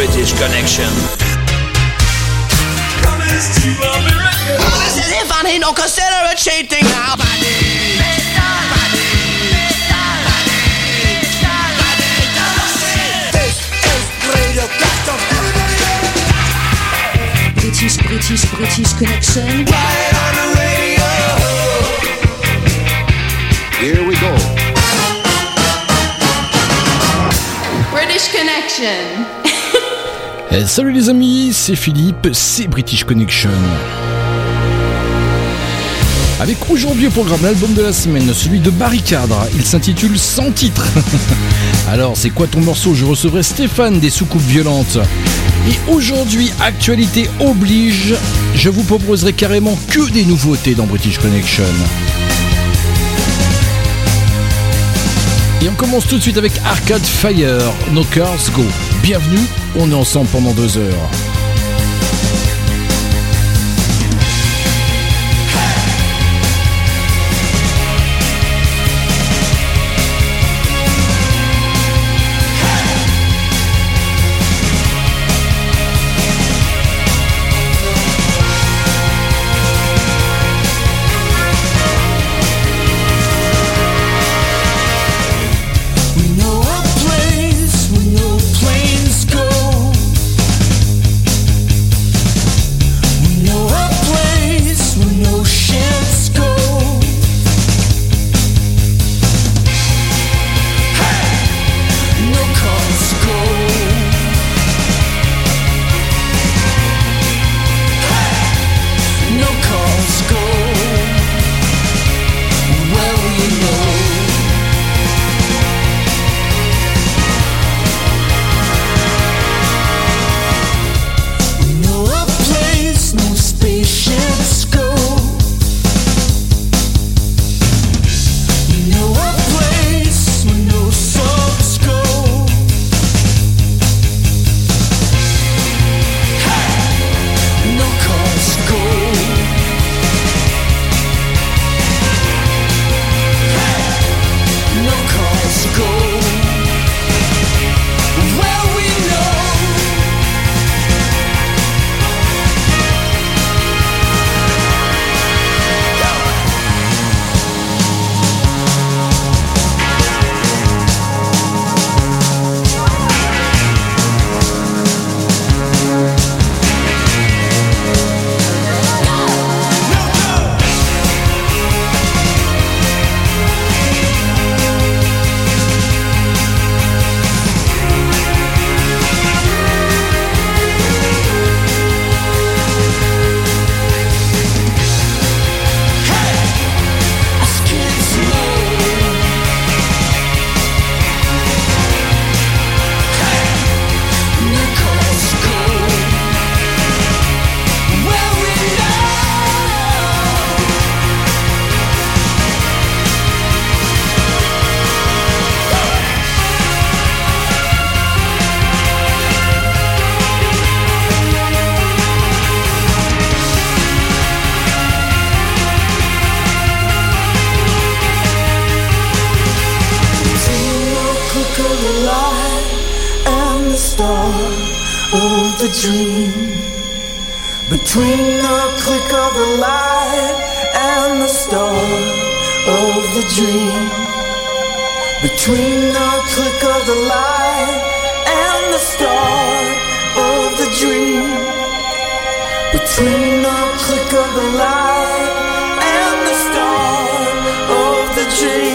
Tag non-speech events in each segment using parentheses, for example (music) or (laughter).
British Connection. This is if I need no consider it cheating now. British, British, British Connection. Here we go. British Connection. Eh, salut les amis, c'est Philippe, c'est British Connection. Avec aujourd'hui au programme l'album de la semaine, celui de Barricade, il s'intitule Sans titre. (laughs) Alors c'est quoi ton morceau? Je recevrai Stéphane des soucoupes violentes. Et aujourd'hui, actualité oblige, je vous proposerai carrément que des nouveautés dans British Connection. Et on commence tout de suite avec Arcade Fire, No Cars Go. Bienvenue, on est ensemble pendant deux heures. Between the click of the light and the start of the dream. Between the click of the light and the start of the dream. Between the click of the light and the start of the dream.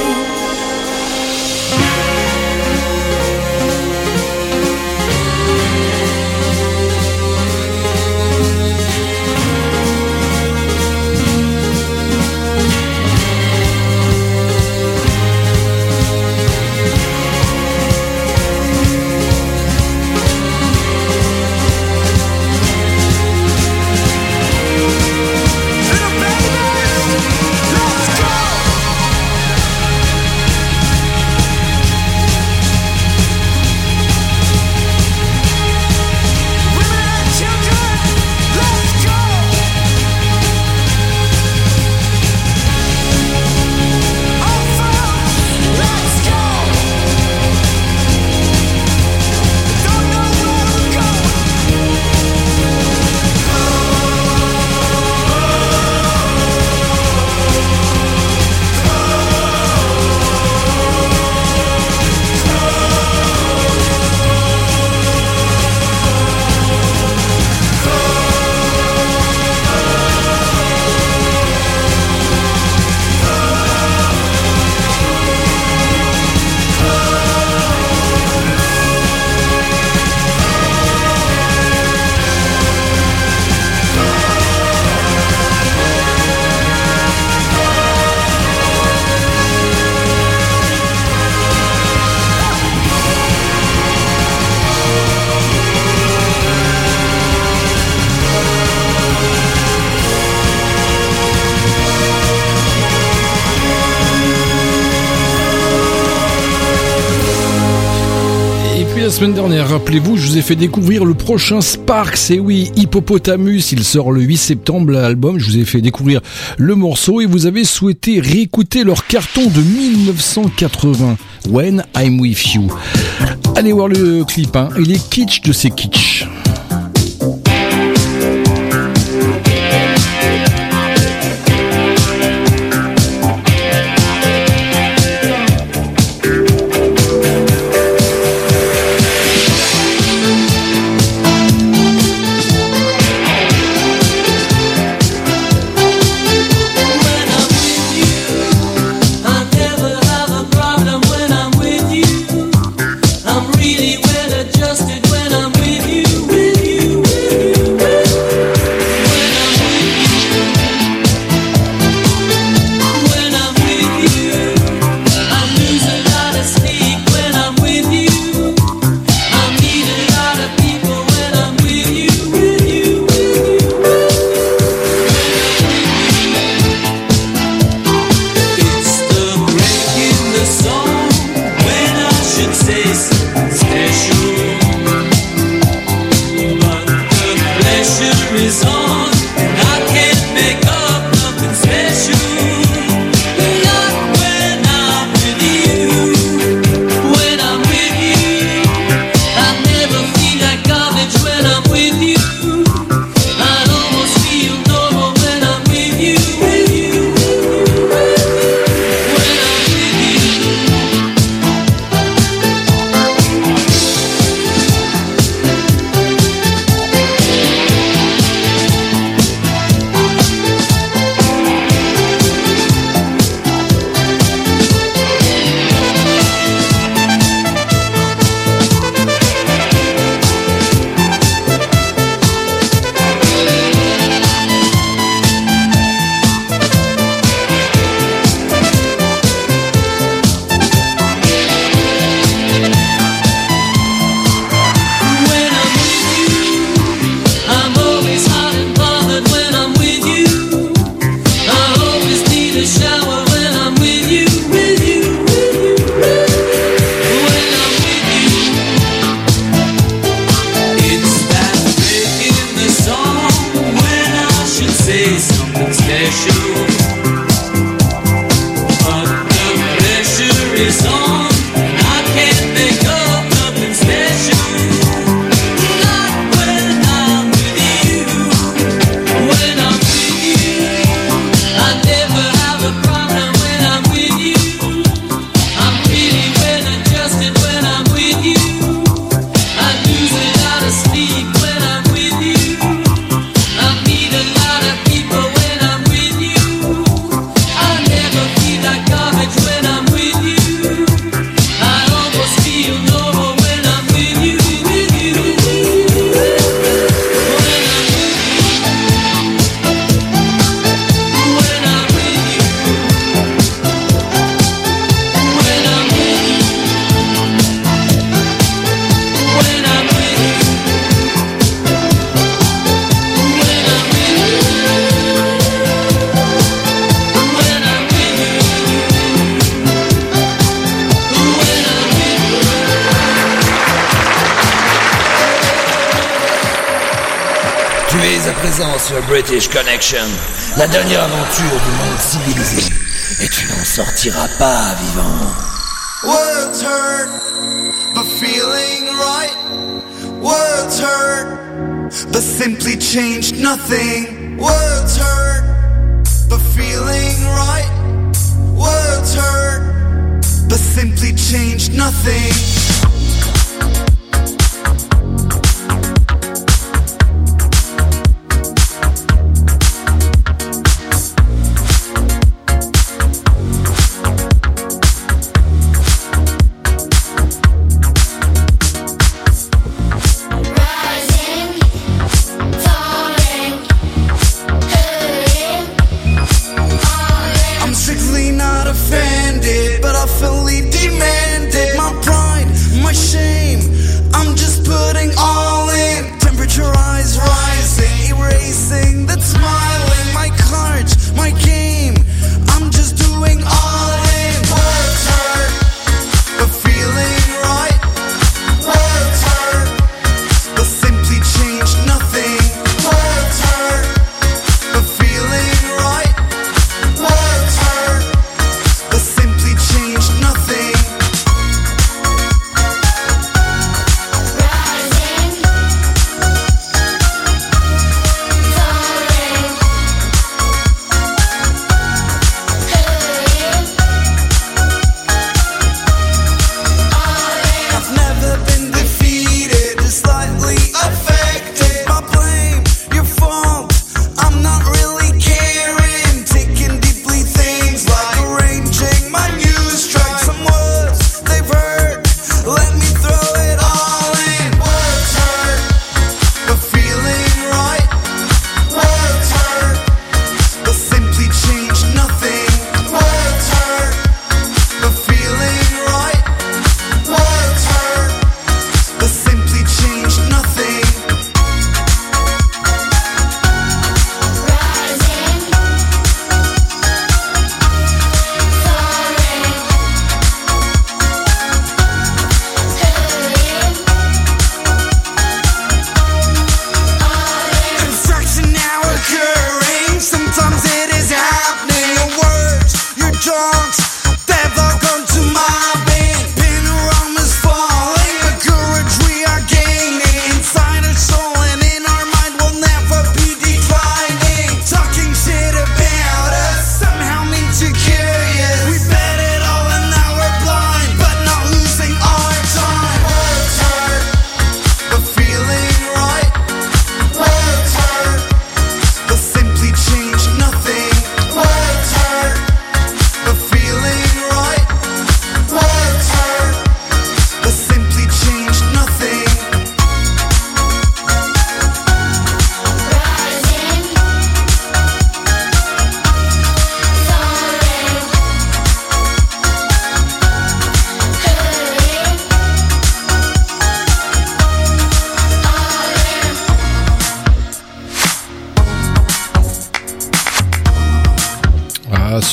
Semaine dernière, rappelez-vous, je vous ai fait découvrir le prochain Sparks. Et oui, Hippopotamus, il sort le 8 septembre l'album. Je vous ai fait découvrir le morceau et vous avez souhaité réécouter leur carton de 1980, When I'm With You. Allez voir le clip, hein. il est kitsch de ces kitsch.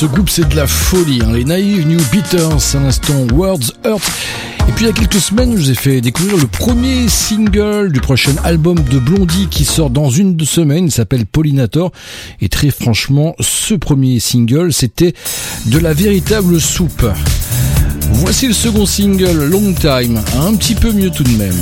ce groupe c'est de la folie. Hein. Les Naive New Beaters, à l'instant Words Hurt. Et puis il y a quelques semaines, je vous ai fait découvrir le premier single du prochain album de Blondie qui sort dans une semaine. Il s'appelle Pollinator. Et très franchement, ce premier single, c'était de la véritable soupe. Voici le second single, Long Time, un petit peu mieux tout de même.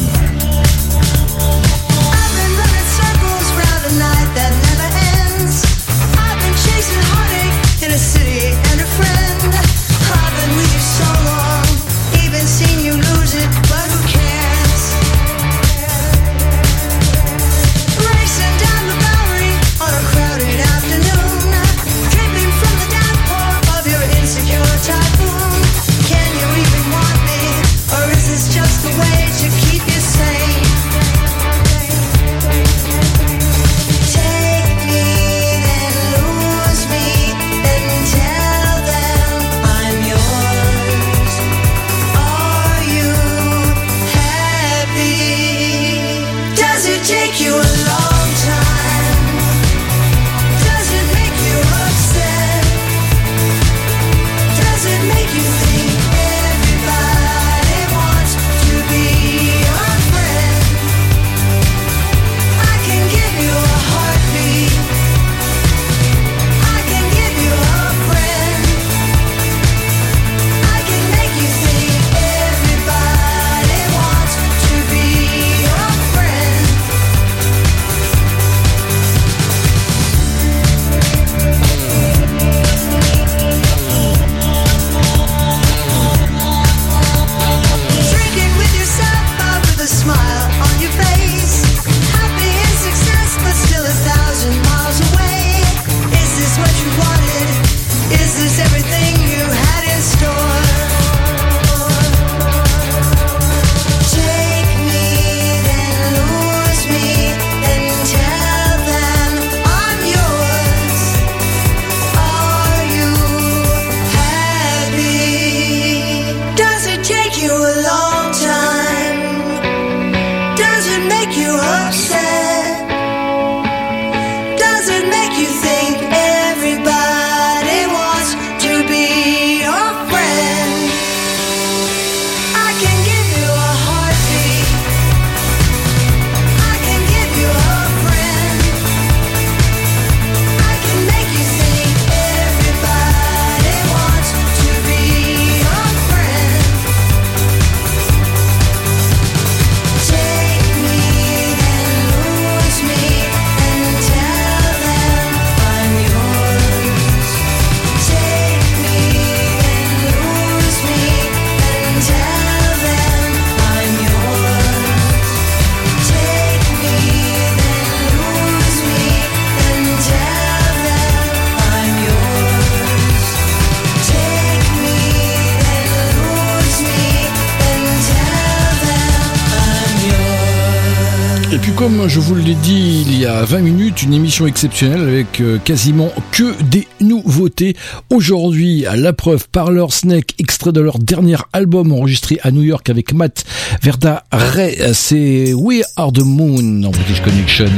Il y a 20 minutes, une émission exceptionnelle avec euh, quasiment que des nouveautés. Aujourd'hui, à la preuve par leur Snake, extrait de leur dernier album enregistré à New York avec Matt Verda Ray. C'est We Are the Moon en British Connection.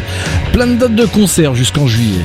Plein de dates de concerts jusqu'en juillet.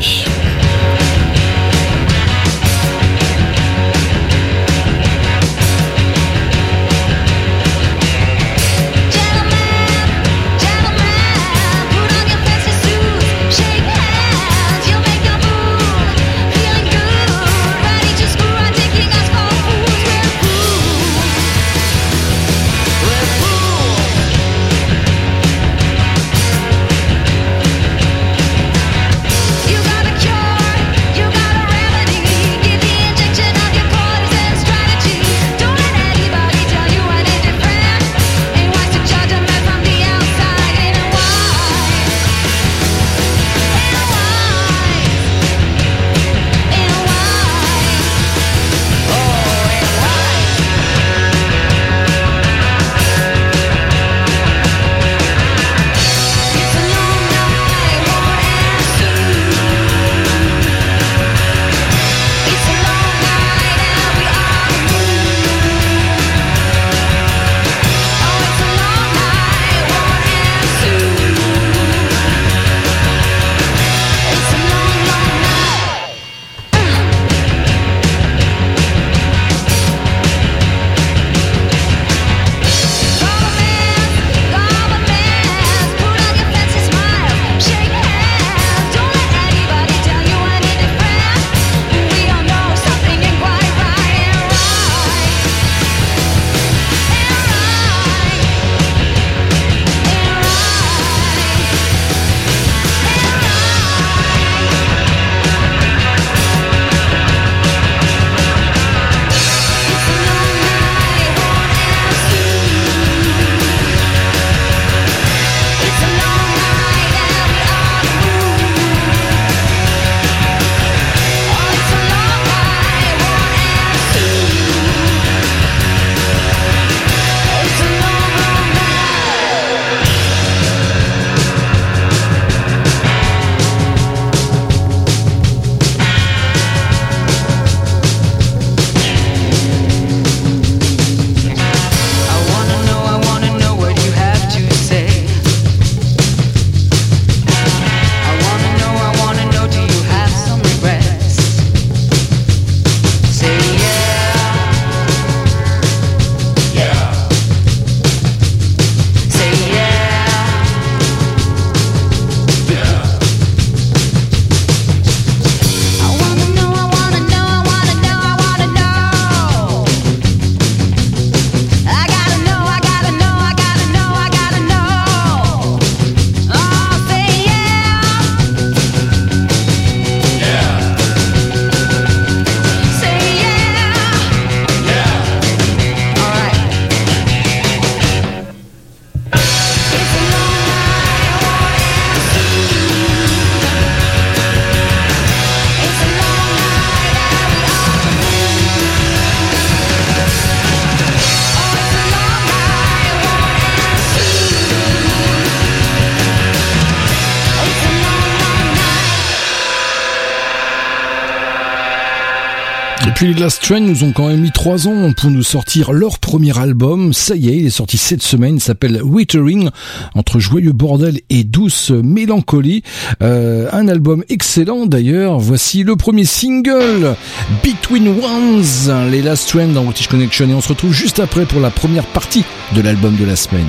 Depuis les Last Train nous ont quand même mis trois ans pour nous sortir leur premier album. Ça y est, il est sorti cette semaine. Il s'appelle Withering, entre joyeux bordel et douce mélancolie. Euh, un album excellent d'ailleurs. Voici le premier single, Between Ones, les Last Train dans British Connection. Et on se retrouve juste après pour la première partie de l'album de la semaine.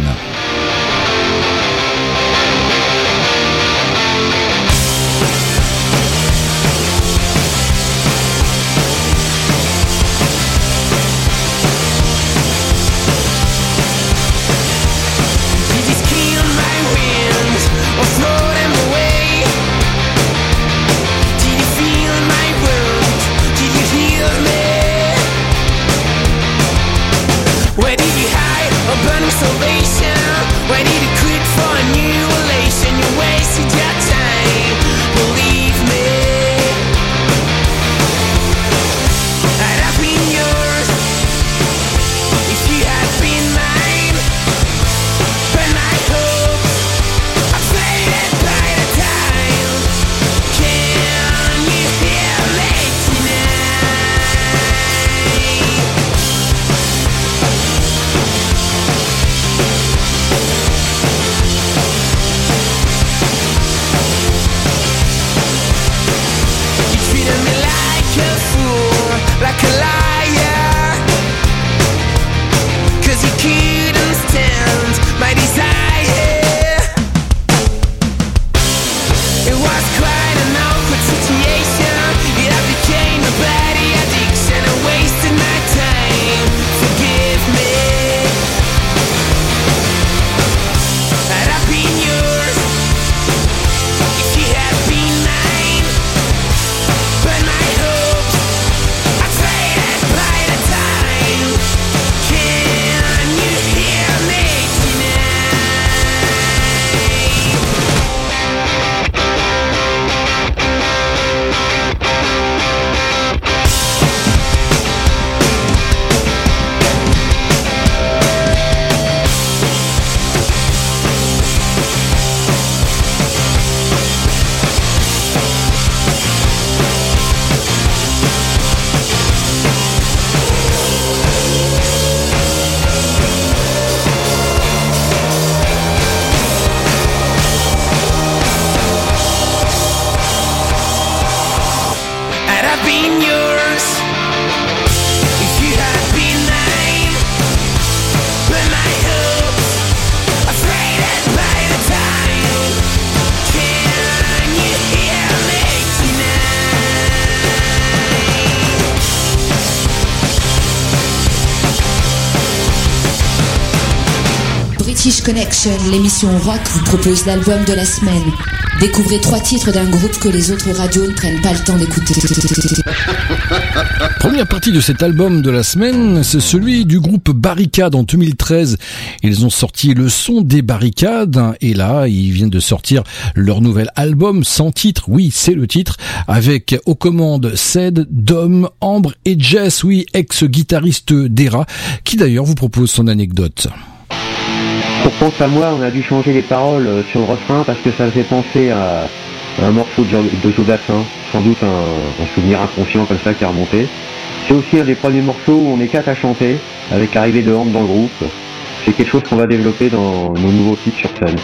L'émission rock vous propose l'album de la semaine. Découvrez trois titres d'un groupe que les autres radios ne prennent pas le temps d'écouter. (laughs) Première partie de cet album de la semaine, c'est celui du groupe Barricade en 2013. Ils ont sorti le son des barricades et là, ils viennent de sortir leur nouvel album sans titre. Oui, c'est le titre avec aux commandes Ced, Dom, Ambre et Jess, oui, ex-guitariste d'Era, qui d'ailleurs vous propose son anecdote. Pour Pense à moi, on a dû changer les paroles euh, sur le refrain parce que ça faisait penser à un morceau de, Dassin, sans doute un, un souvenir inconscient comme ça qui est remonté. C'est aussi un des premiers morceaux où on est quatre à chanter, avec l'arrivée de Hand dans le groupe. C'est quelque chose qu'on va développer dans nos nouveaux titres sur scène.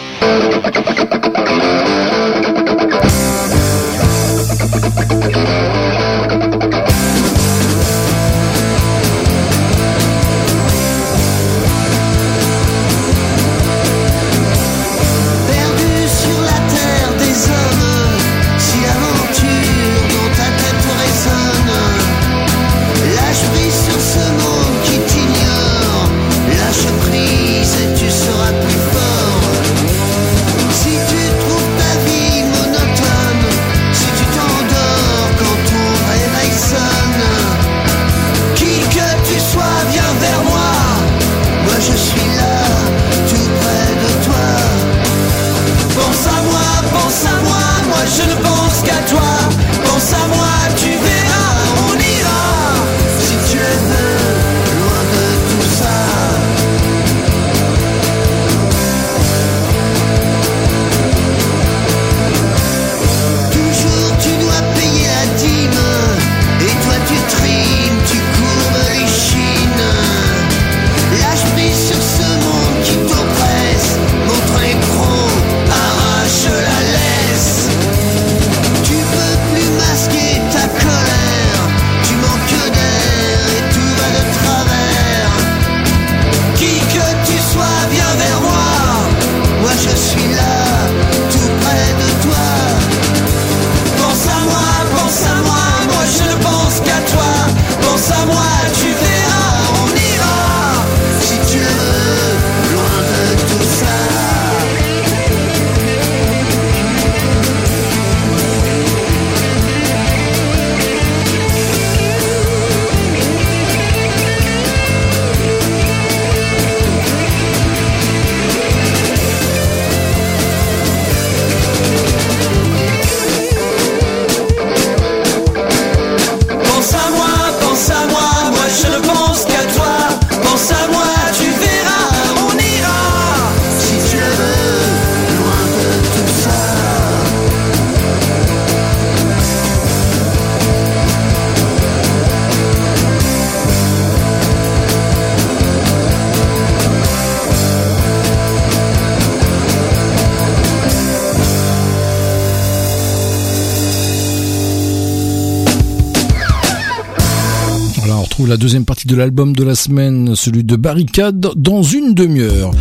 La deuxième partie de l'album de la semaine, celui de Barricade, dans une demi-heure.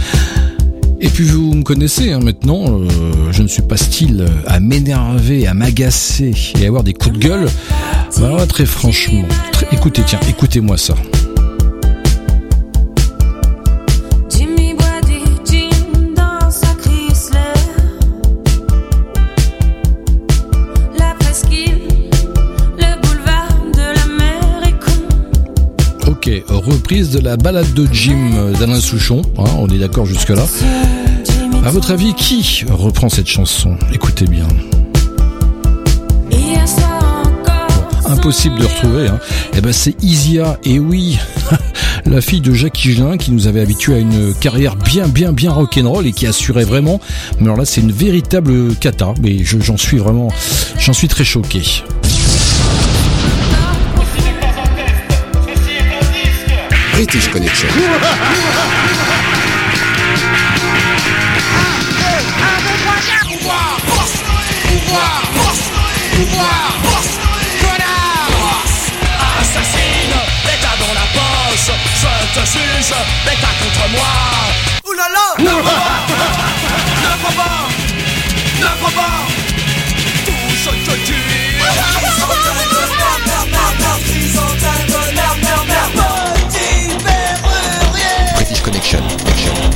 Et puis vous me connaissez hein, maintenant, euh, je ne suis pas style à m'énerver, à m'agacer et à avoir des coups de gueule. Bah, très franchement, écoutez, tiens, écoutez-moi ça. De la balade de Jim d'Alain Souchon, hein, on est d'accord jusque-là. À votre avis, qui reprend cette chanson? Écoutez bien. Impossible de retrouver. Hein. Eh ben c'est Isia, et oui, (laughs) la fille de Jacques Higelin qui nous avait habitués à une carrière bien, bien, bien rock'n'roll et qui assurait vraiment. Mais alors là, c'est une véritable cata. Mais je- j'en suis vraiment, j'en suis très choqué. British Connection. Assassine, l'État dans la poche, je te juge, l'État contre moi. Là Ne Ne crois pas Ne pas Tout ce que tu Connection. Connection.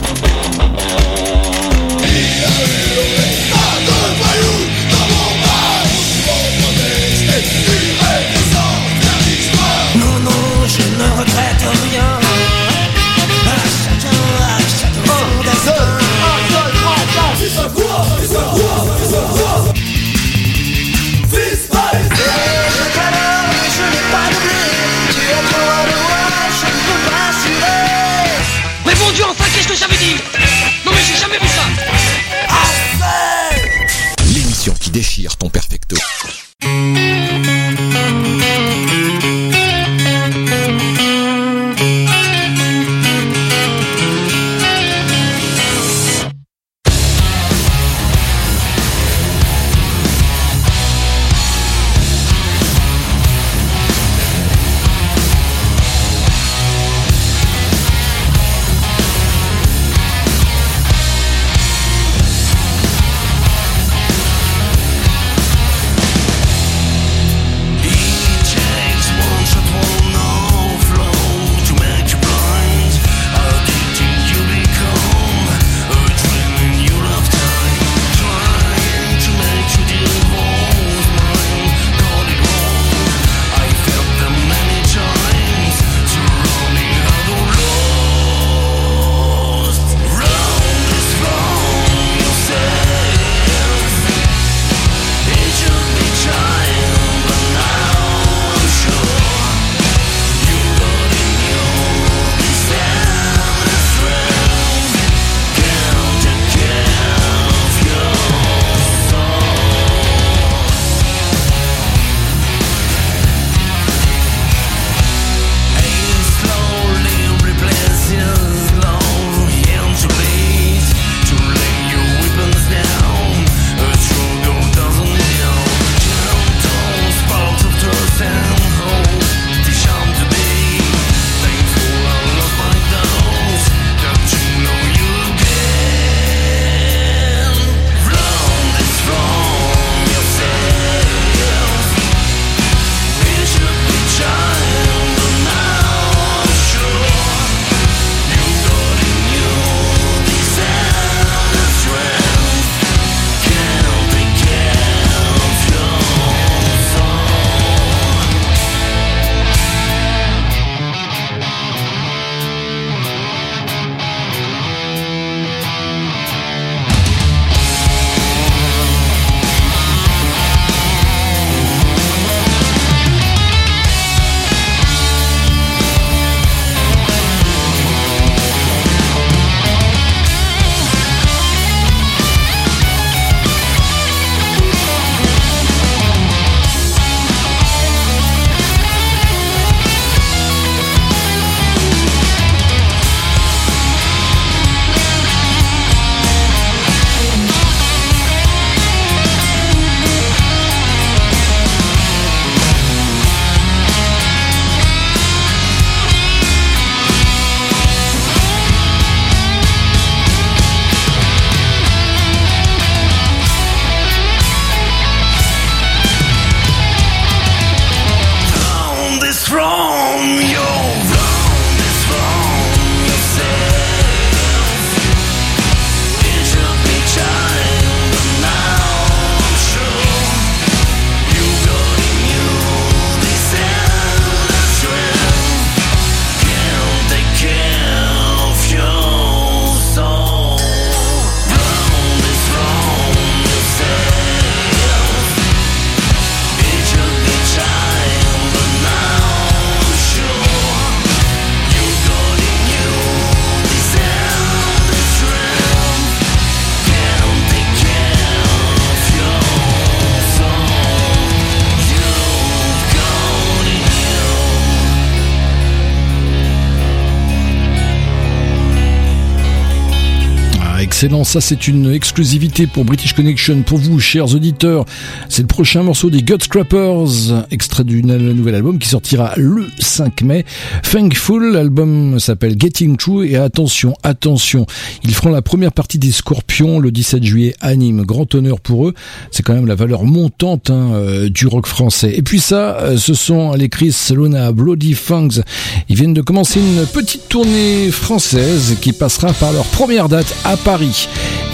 Excellent. Ça, c'est une exclusivité pour British Connection. Pour vous, chers auditeurs, c'est le prochain morceau des Gut Scrappers, extrait du nouvel album qui sortira le 5 mai. Thankful, l'album s'appelle Getting True et attention, attention, ils feront la première partie des Scorpions le 17 juillet à Nîmes. Grand honneur pour eux. C'est quand même la valeur montante hein, euh, du rock français. Et puis ça, euh, ce sont les Chris Luna Bloody Funks. Ils viennent de commencer une petite tournée française qui passera par leur première date à Paris.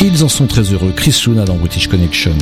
Ils en sont très heureux. Chris Luna dans British Connection.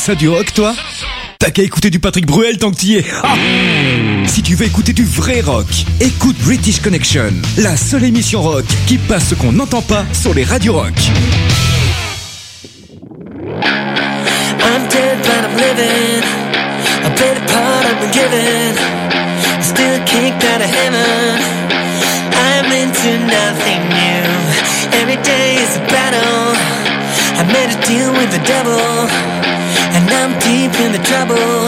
Ça du rock, toi T'as qu'à écouter du Patrick Bruel tant que t'y es. Ah si tu veux écouter du vrai rock, écoute British Connection, la seule émission rock qui passe ce qu'on n'entend pas sur les radios rock. trouble.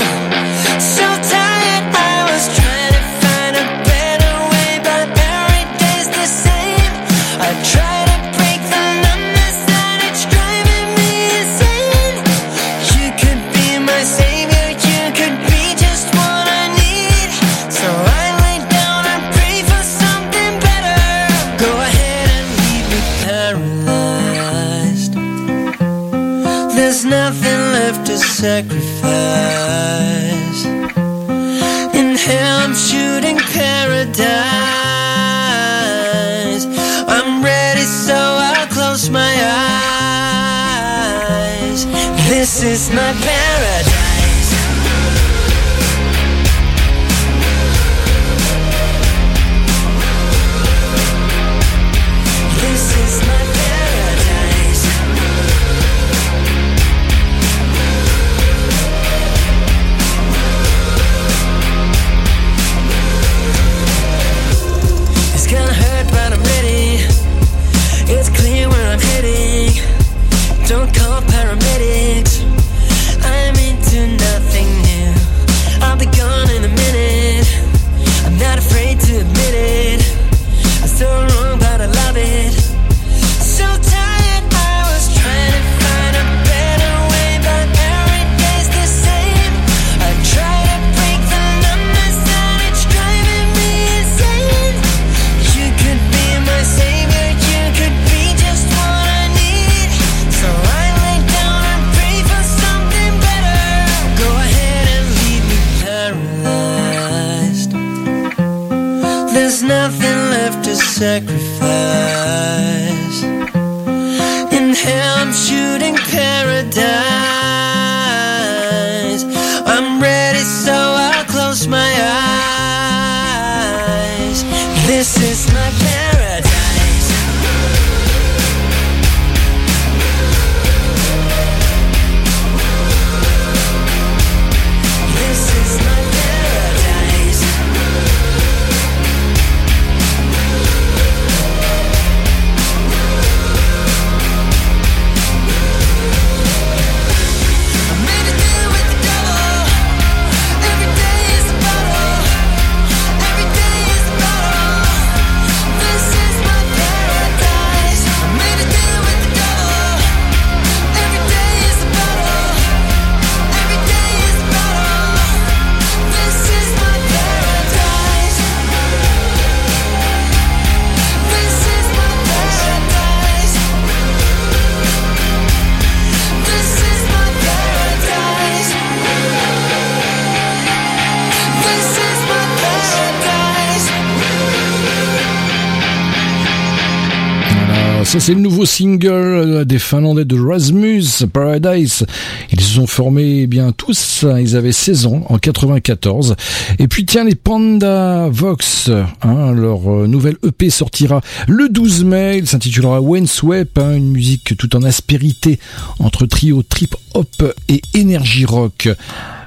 c'est le nouveau single euh, des Finlandais de Rasmus Paradise. Ils se sont formés eh bien tous, hein, ils avaient 16 ans en 94. Et puis tiens les Panda Vox, hein, leur euh, nouvelle EP sortira le 12 mai. Il s'intitulera When's Web, hein, une musique tout en aspérité entre trio trip hop et énergie rock.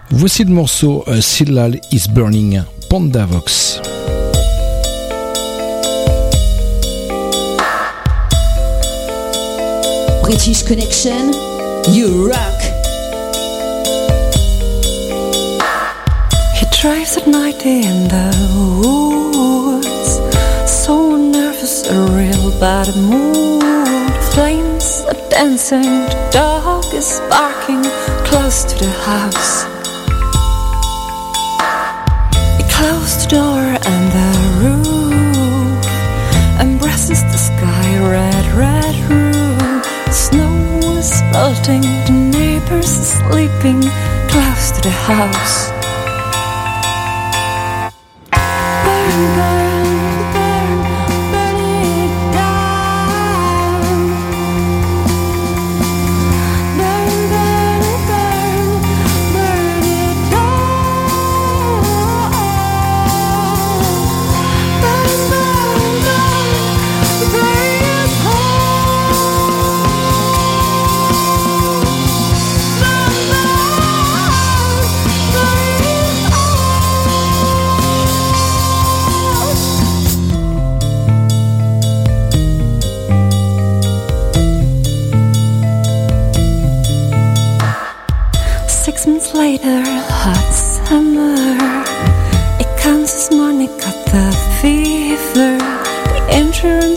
Voici le morceau euh, Sillal is Burning, Panda Vox. British Connection, you rock. He drives at night in the woods, so nervous, a real bad mood. Flames are dancing, the dog is barking close to the house. He closed the door melting, the neighbors sleeping close to the house. Bye.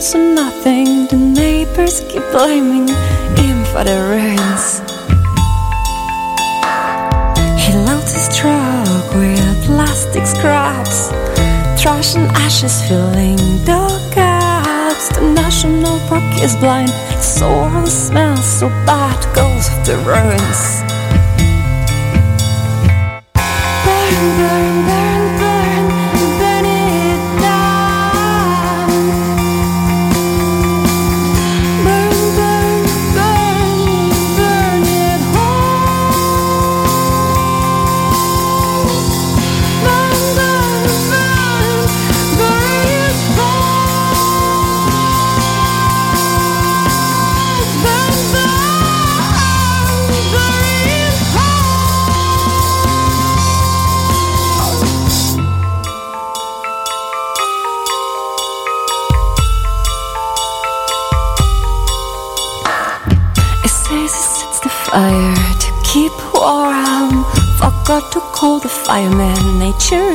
Insurance and nothing. The neighbors keep blaming him for the rains. He loads his truck with plastic scraps, trash and ashes filling the gaps. The national park is blind. The soil smells so bad, goes off the ruins. Burn, burn, burn,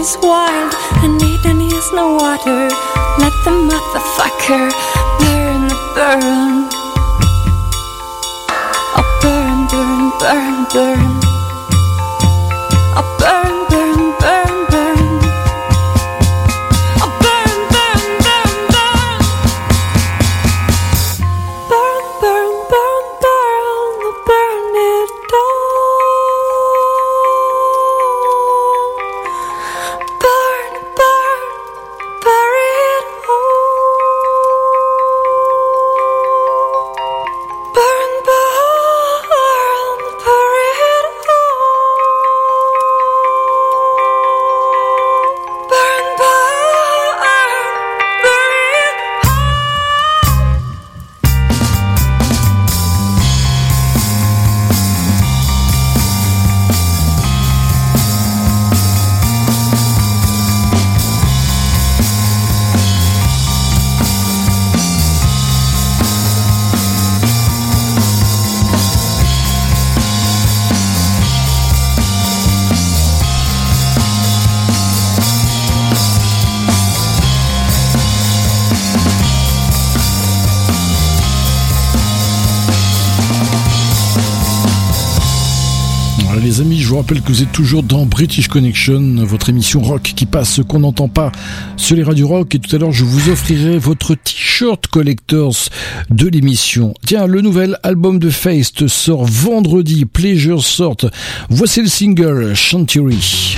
is wild and it needs no water. Let the motherfucker vous êtes toujours dans British Connection, votre émission rock qui passe ce qu'on n'entend pas sur les radios rock. Et tout à l'heure, je vous offrirai votre t-shirt collectors de l'émission. Tiens, le nouvel album de Feist sort vendredi. Pleasure sort. Voici le single Chantilly.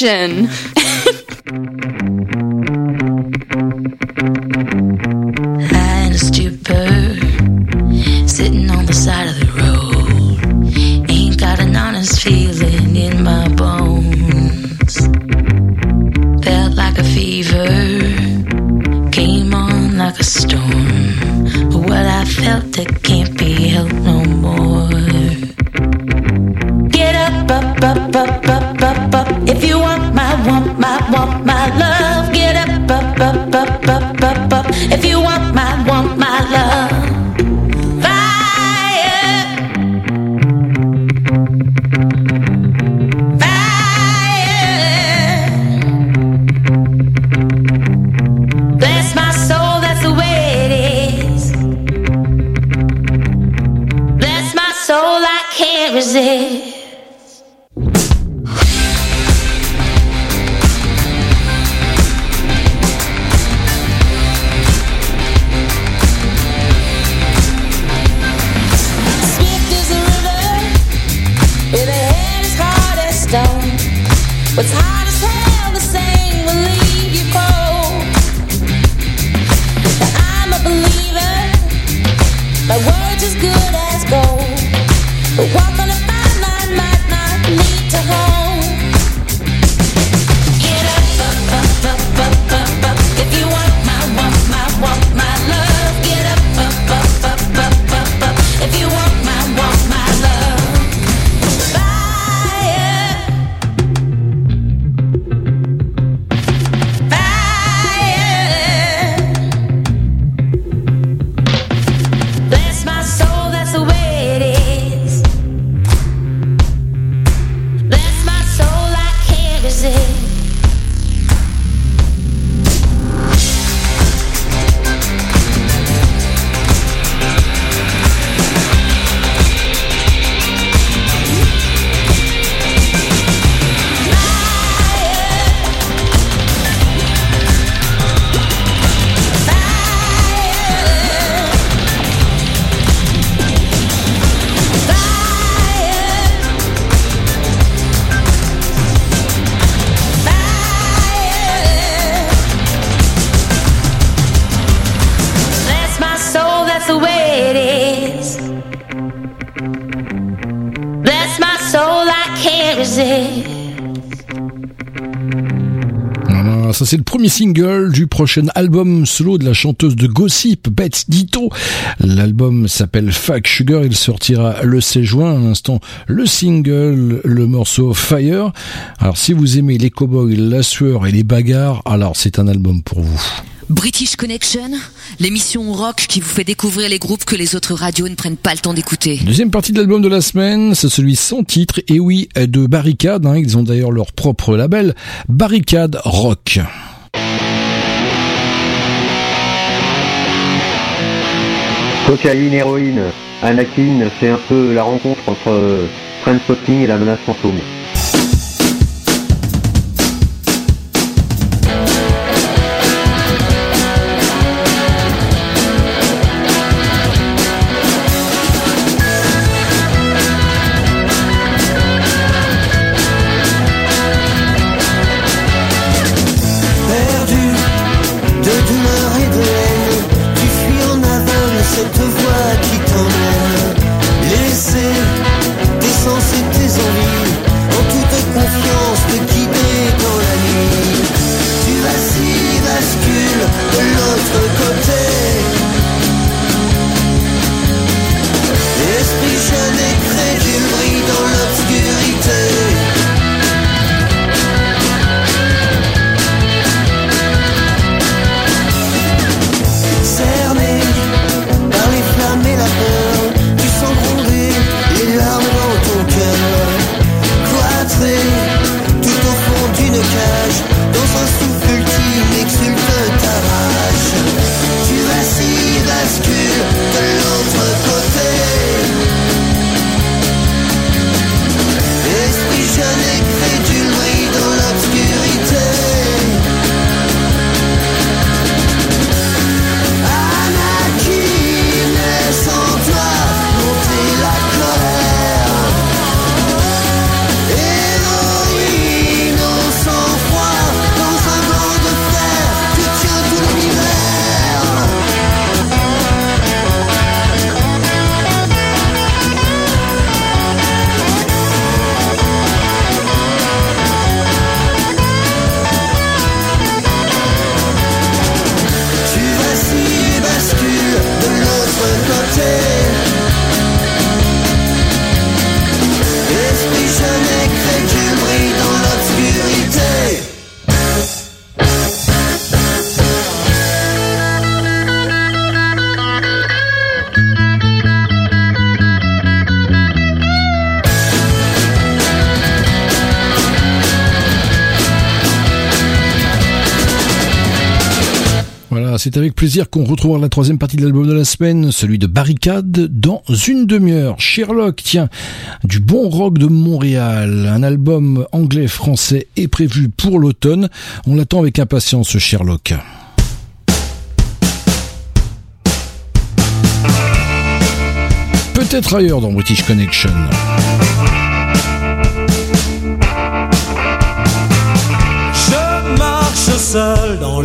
Connection. Ça c'est le premier single du prochain album solo de la chanteuse de Gossip, Beth Ditto. L'album s'appelle Fuck Sugar, il sortira le 16 juin. À l'instant, le single, le morceau Fire. Alors si vous aimez les cowboys, la sueur et les bagarres, alors c'est un album pour vous. British Connection, l'émission rock qui vous fait découvrir les groupes que les autres radios ne prennent pas le temps d'écouter. Deuxième partie de l'album de la semaine, c'est celui sans titre, et oui, de Barricade. hein. ils ont d'ailleurs leur propre label, Barricade Rock. Cocaïne, héroïne, Anakin, c'est un peu la rencontre entre euh, Trainspotting et la menace fantôme. Plaisir qu'on retrouvera la troisième partie de l'album de la semaine, celui de Barricade, dans une demi-heure. Sherlock, tiens, du bon rock de Montréal. Un album anglais-français est prévu pour l'automne. On l'attend avec impatience, ce Sherlock. Peut-être ailleurs dans British Connection. Je marche seul dans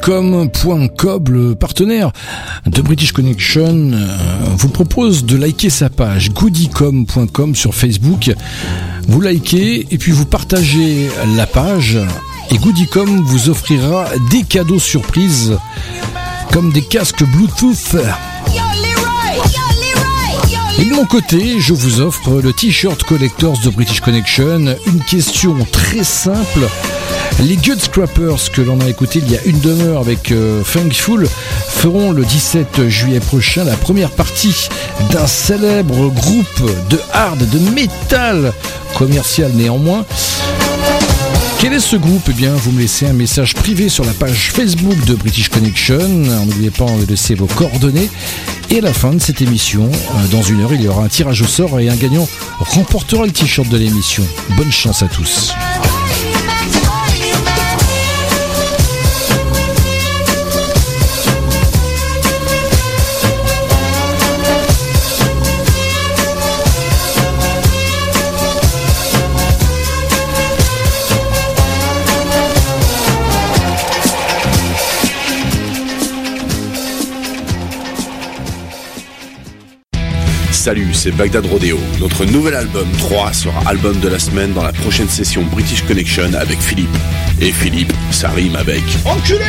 Goodicom.com, le partenaire de British Connection, euh, vous propose de liker sa page goodicom.com sur Facebook. Vous likez et puis vous partagez la page et Goodicom vous offrira des cadeaux surprises comme des casques Bluetooth. Et de mon côté, je vous offre le t-shirt Collectors de British Connection. Une question très simple. Les Good Scrappers que l'on a écouté il y a une demi-heure avec euh, Funkful feront le 17 juillet prochain la première partie d'un célèbre groupe de hard, de métal commercial néanmoins. Quel est ce groupe? Eh bien, vous me laissez un message privé sur la page Facebook de British Connection. N'oubliez pas de laisser vos coordonnées. Et à la fin de cette émission, euh, dans une heure, il y aura un tirage au sort et un gagnant remportera le t-shirt de l'émission. Bonne chance à tous. Salut, c'est Bagdad Rodeo. Notre nouvel album 3 sera album de la semaine dans la prochaine session British Connection avec Philippe. Et Philippe, ça rime avec. Enculé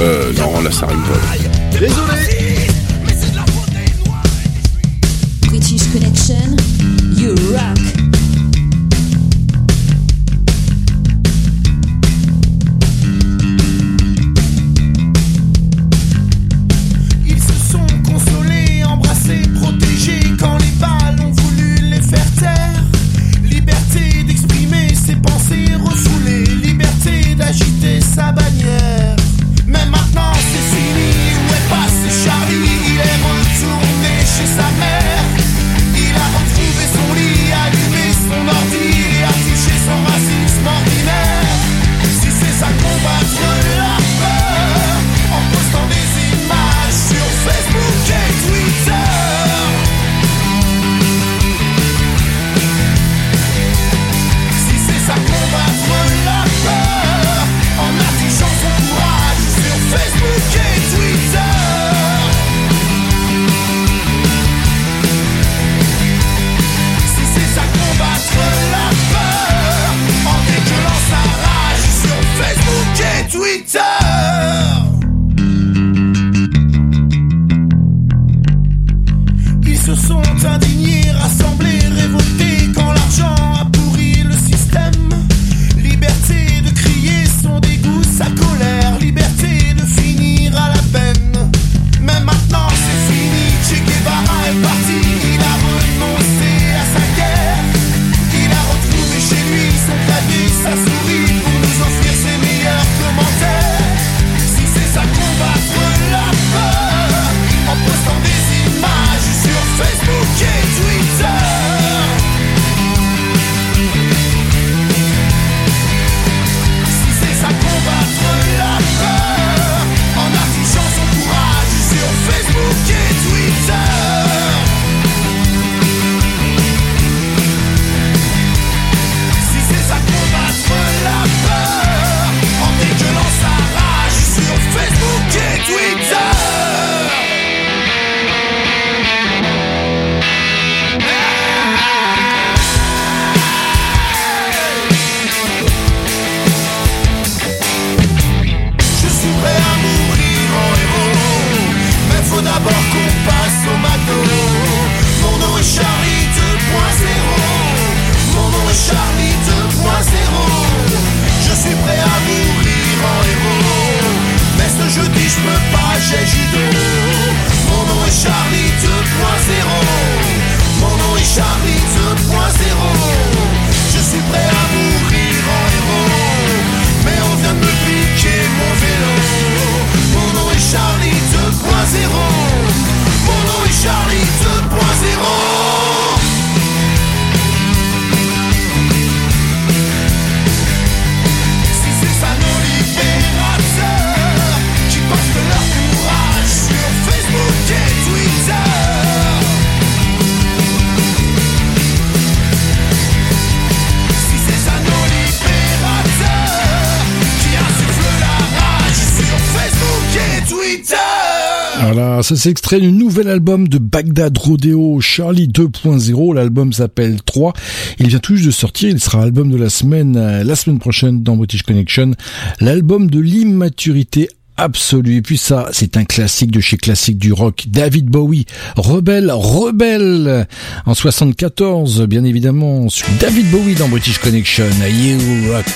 Euh, non, là ça rime pas. Désolé Force, c'est extrait du nouvel album de Bagdad Rodeo Charlie 2.0. L'album s'appelle 3. Il vient tout juste de sortir. Il sera album de la semaine, euh, la semaine prochaine dans British Connection. L'album de l'immaturité absolue. Et puis ça, c'est un classique de chez classique du rock. David Bowie, Rebelle, Rebelle, en 74, bien évidemment. David Bowie dans British Connection. You rock.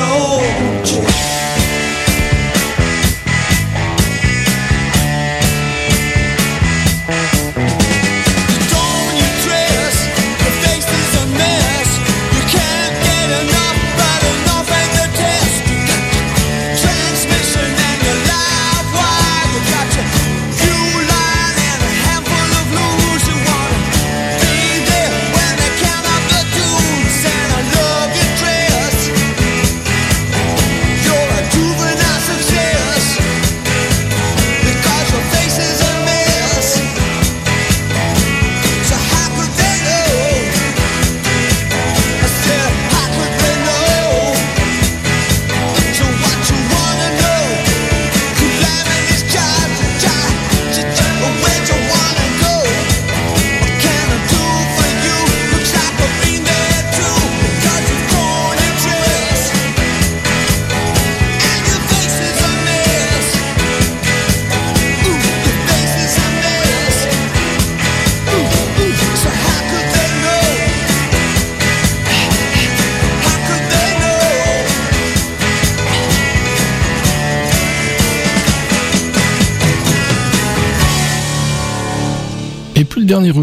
so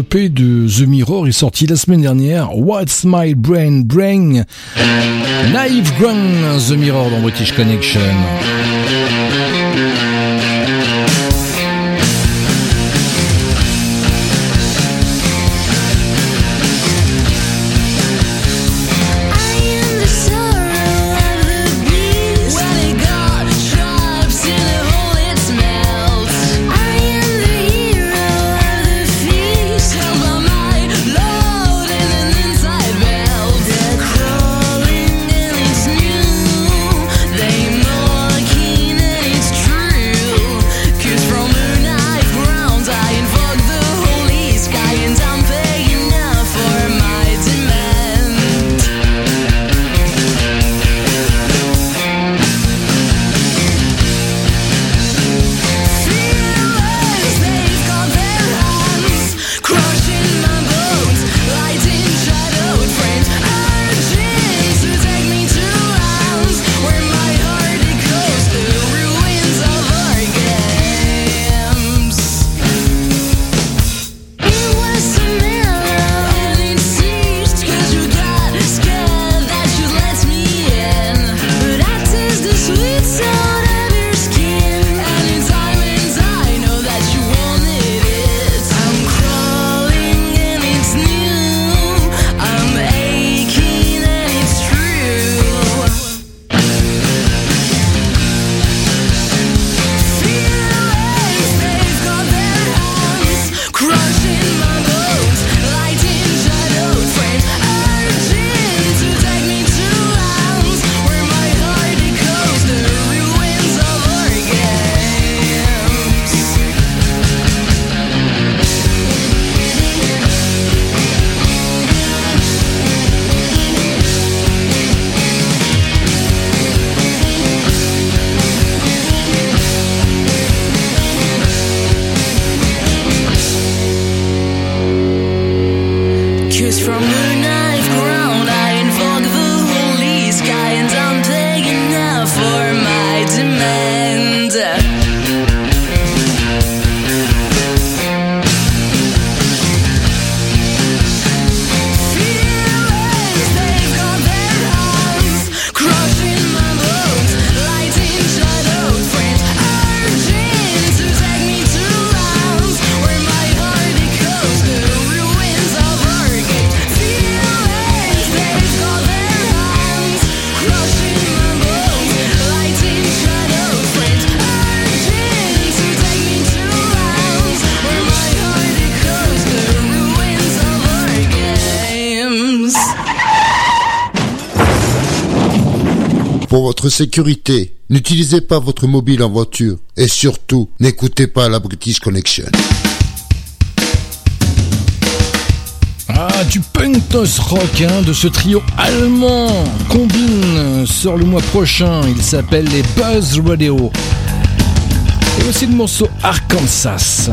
de The Mirror est sorti la semaine dernière. What's My Brain Brain? Live Ground The Mirror dans British Connection. for sécurité, n'utilisez pas votre mobile en voiture et surtout, n'écoutez pas la British Connection. Ah, du Punktos rock hein, de ce trio allemand. Combine sort le mois prochain. Il s'appelle les Buzz Radio. Et aussi le morceau Arkansas.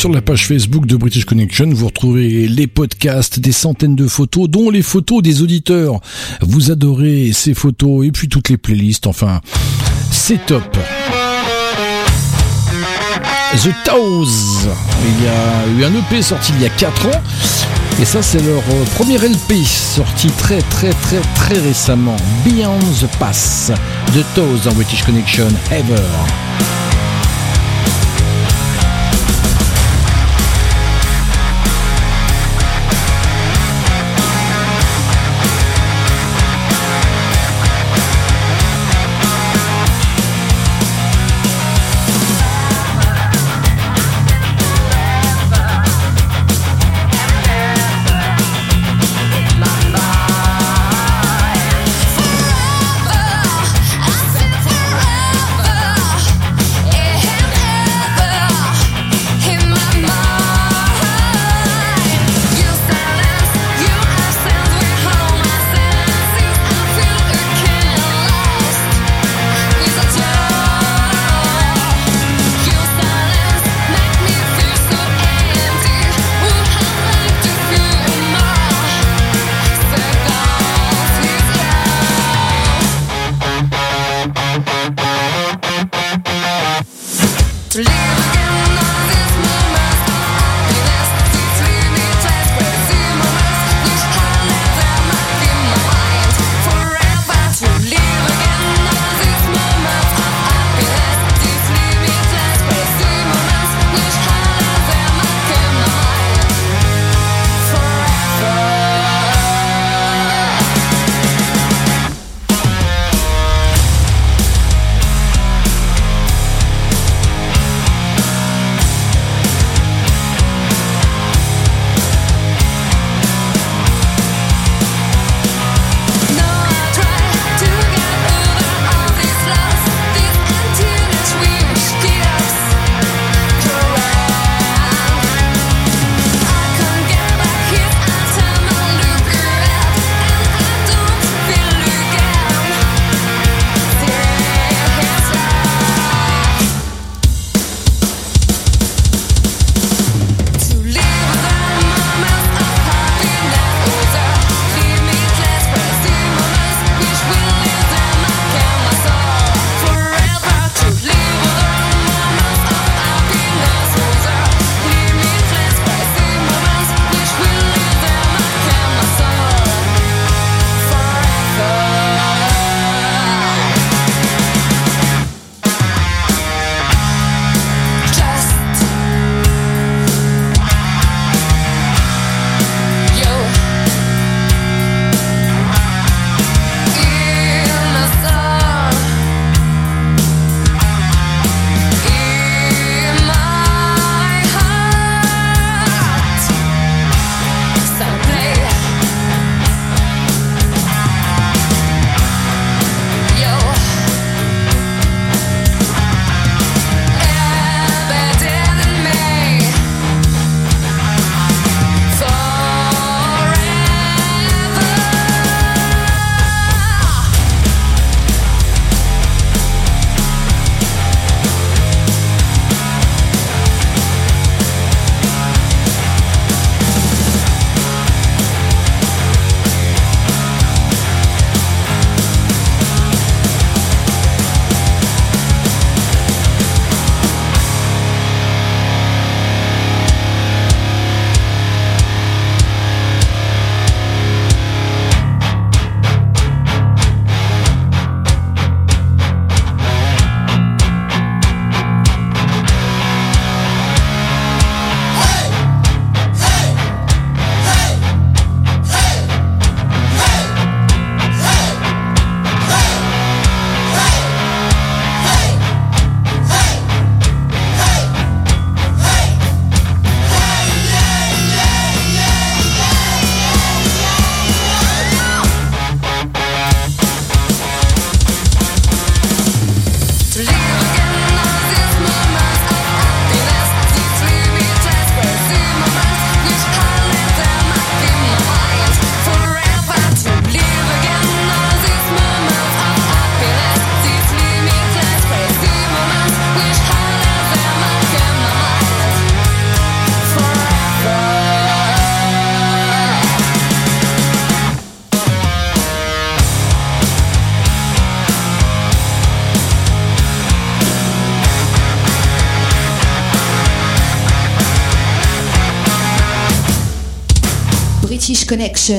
Sur la page Facebook de British Connection, vous retrouvez les podcasts, des centaines de photos, dont les photos des auditeurs. Vous adorez ces photos et puis toutes les playlists, enfin, c'est top. The Toes. Il y a eu un EP sorti il y a 4 ans. Et ça, c'est leur euh, premier LP sorti très très très très récemment. Beyond the Pass. The Toes dans British Connection Ever.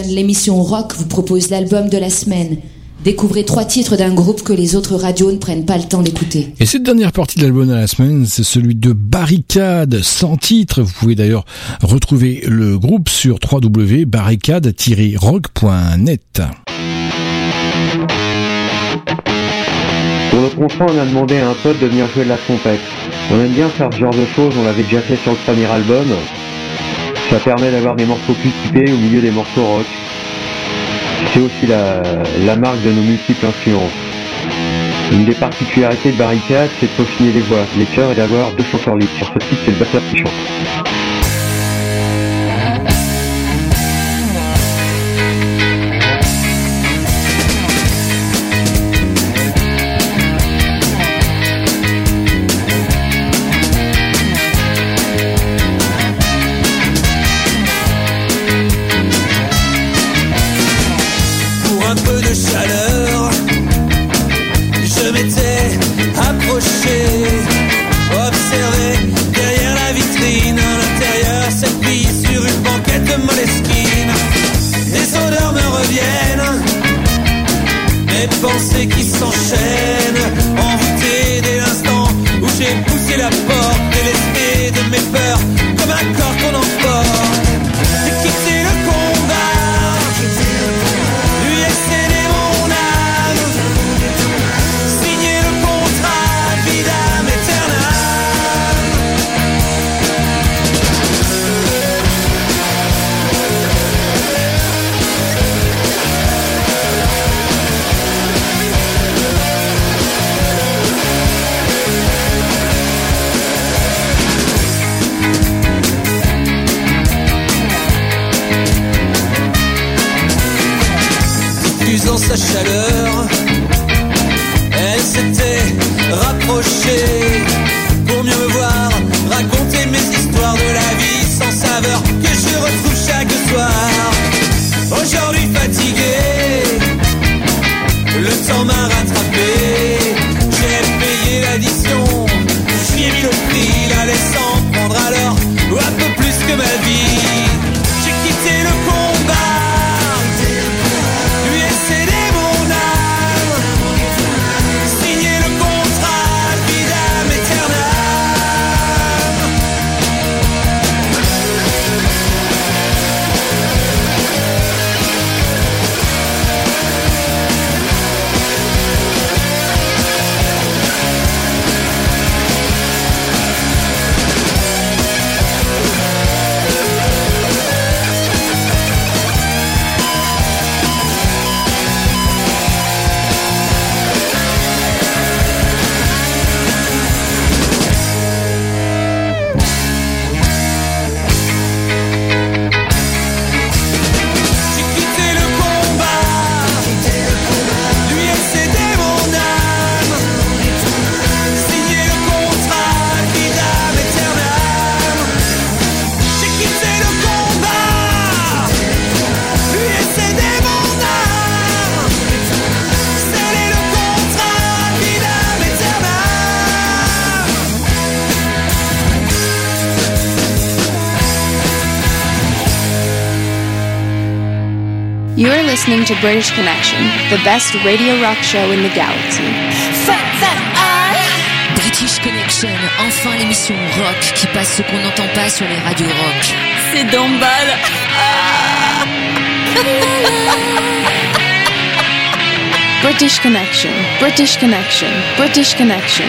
L'émission rock vous propose l'album de la semaine. Découvrez trois titres d'un groupe que les autres radios ne prennent pas le temps d'écouter. Et cette dernière partie de l'album de la semaine, c'est celui de Barricade, sans titre. Vous pouvez d'ailleurs retrouver le groupe sur www.barricade-rock.net. Pour le contrat, on a demandé à un pote de venir jouer de la trompette. On aime bien faire ce genre de choses, on l'avait déjà fait sur le premier album. Ça permet d'avoir des morceaux plus typés au milieu des morceaux rock. C'est aussi la, marque de nos multiples influences. Une des particularités de Barricade, c'est de peaufiner les voix, les chœurs et d'avoir deux chanteurs libres. Sur ce titre, c'est le batteur qui chante. To British Connection, the best radio rock show in the galaxy. British Connection, enfin l'émission rock qui passe ce qu'on n'entend pas sur les radios rock. C'est d'emballe. British Connection, British Connection, British Connection.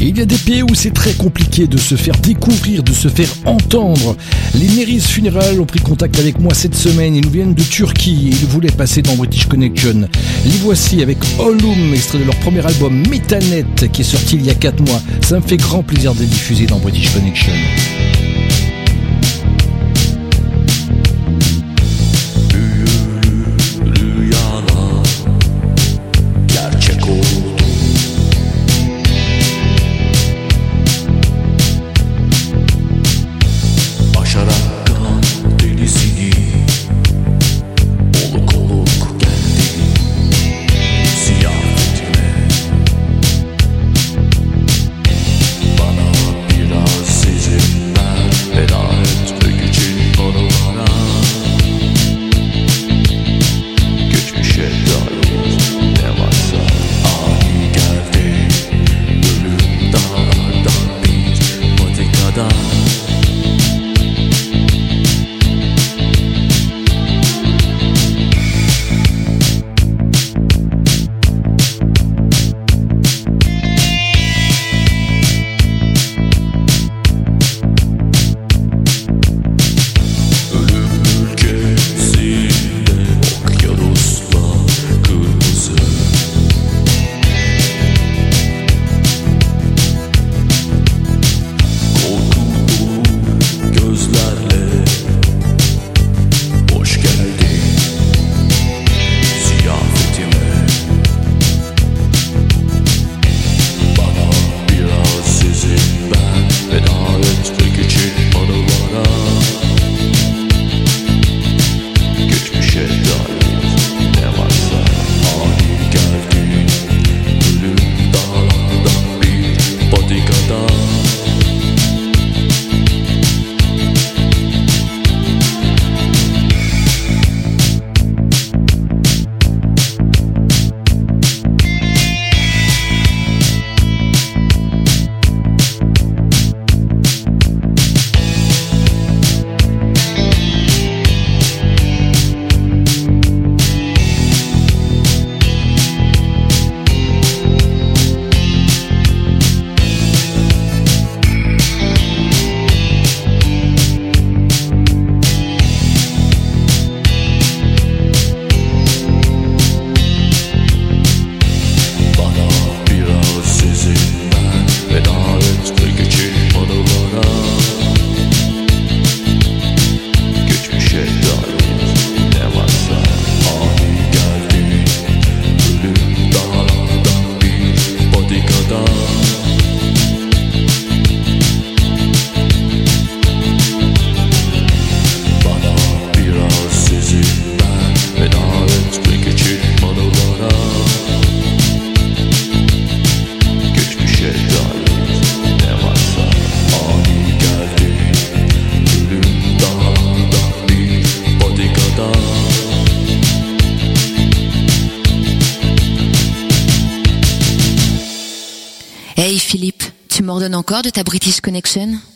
Et il y a des pays où c'est très compliqué de se faire découvrir, de se faire entendre. Les Neris Funeral ont pris contact avec moi cette semaine. Ils nous viennent de Turquie et ils voulaient passer dans British Connection. Les voici avec Ollum, extrait de leur premier album Metanet qui est sorti il y a 4 mois. Ça me fait grand plaisir de les diffuser dans British Connection. British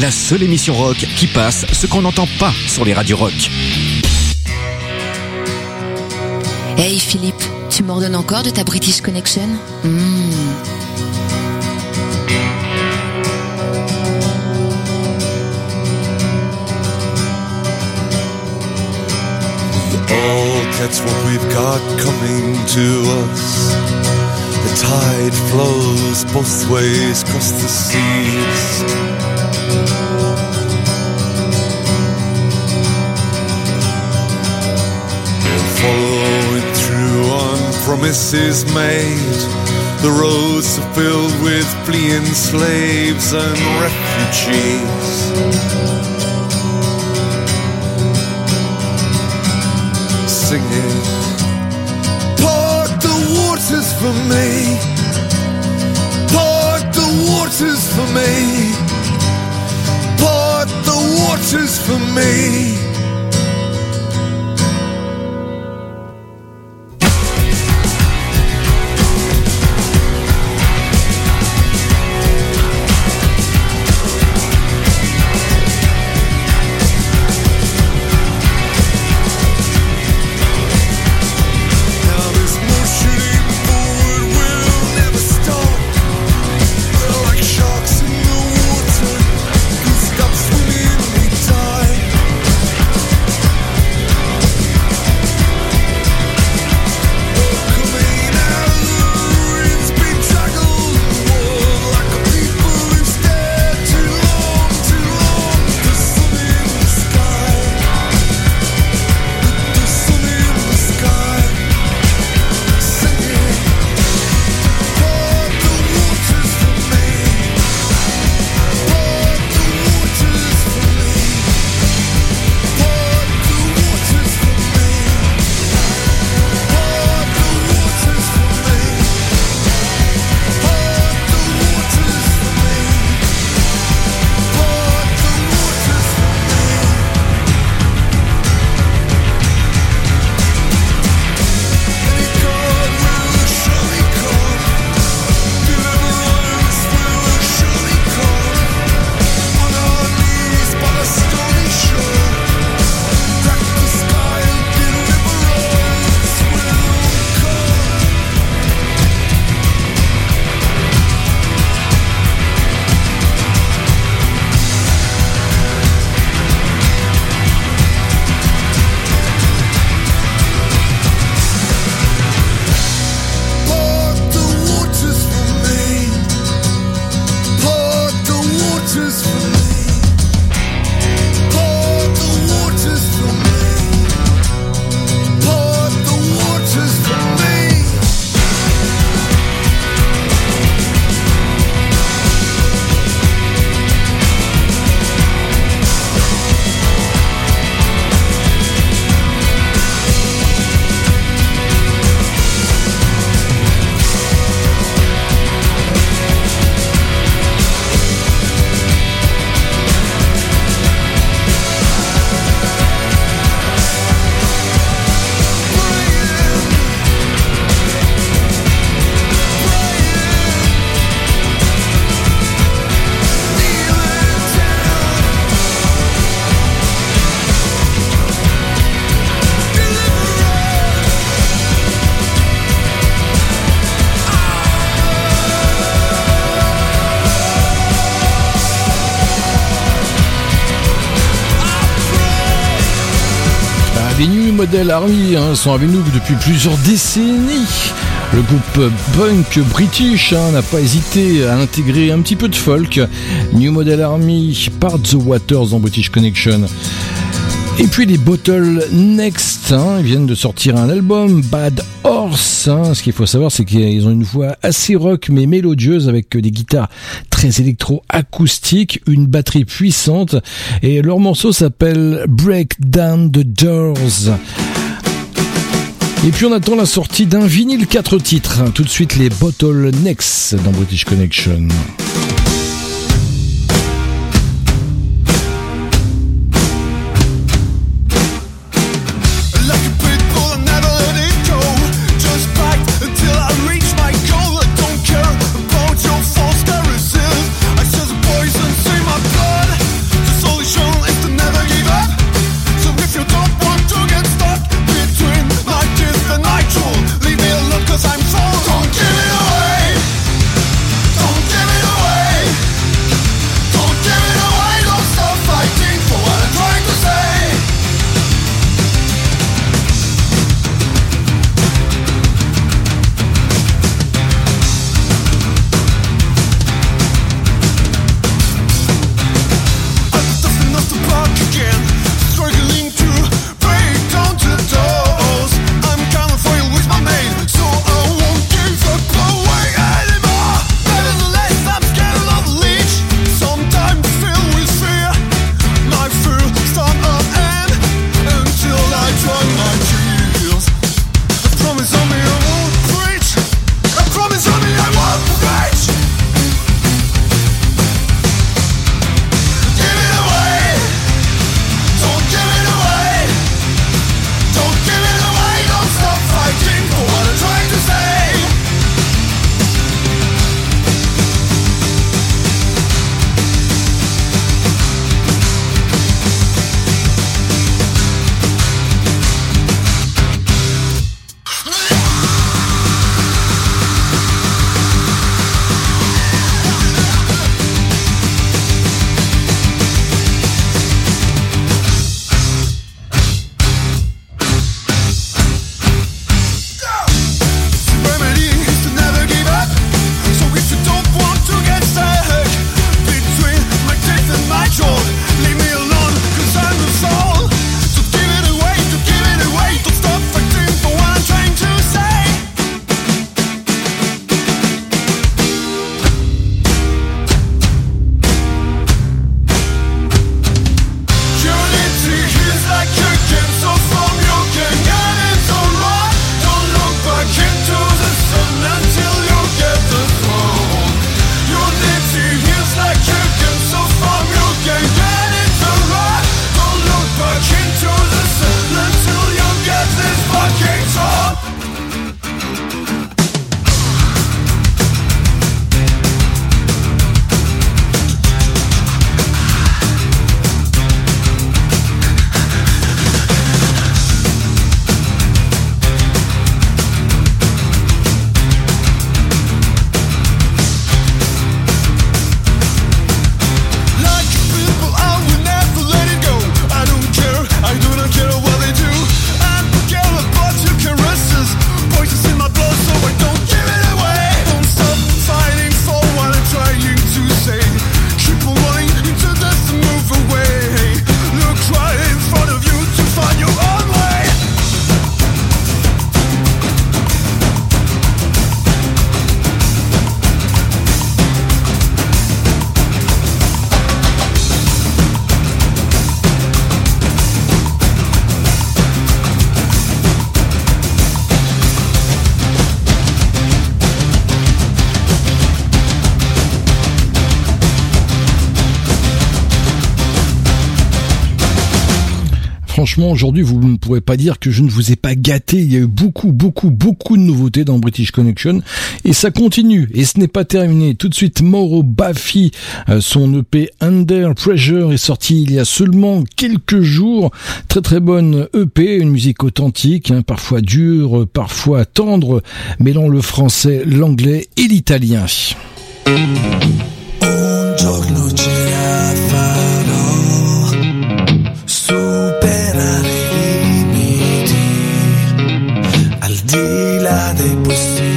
La seule émission rock qui passe ce qu'on n'entend pas sur les radios rock. Hey Philippe, tu m'ordonnes encore de ta British Connection? All gets what we've got coming to us. The tide flows both ways across the seas. Promises made. The roads are filled with fleeing slaves and refugees. singing. Part the waters for me. Part the waters for me. Part the waters for me. Model Army hein, sont avec nous depuis plusieurs décennies. Le groupe punk british hein, n'a pas hésité à intégrer un petit peu de folk. New Model Army, Part the Waters dans British Connection. Et puis les Bottle Next, hein, ils viennent de sortir un album, Bad Horse. hein. Ce qu'il faut savoir, c'est qu'ils ont une voix assez rock mais mélodieuse avec des guitares très électro-acoustiques, une batterie puissante. Et leur morceau s'appelle Break Down the Doors. Et puis on attend la sortie d'un vinyle 4 titres. hein. Tout de suite les Bottle Next dans British Connection. Aujourd'hui, vous ne pourrez pas dire que je ne vous ai pas gâté. Il y a eu beaucoup, beaucoup, beaucoup de nouveautés dans British Connection. Et ça continue. Et ce n'est pas terminé. Tout de suite, Mauro Baffi, euh, son EP Under Pressure est sorti il y a seulement quelques jours. Très très bonne EP, une musique authentique, hein, parfois dure, parfois tendre, mêlant le français, l'anglais et l'italien. di là dei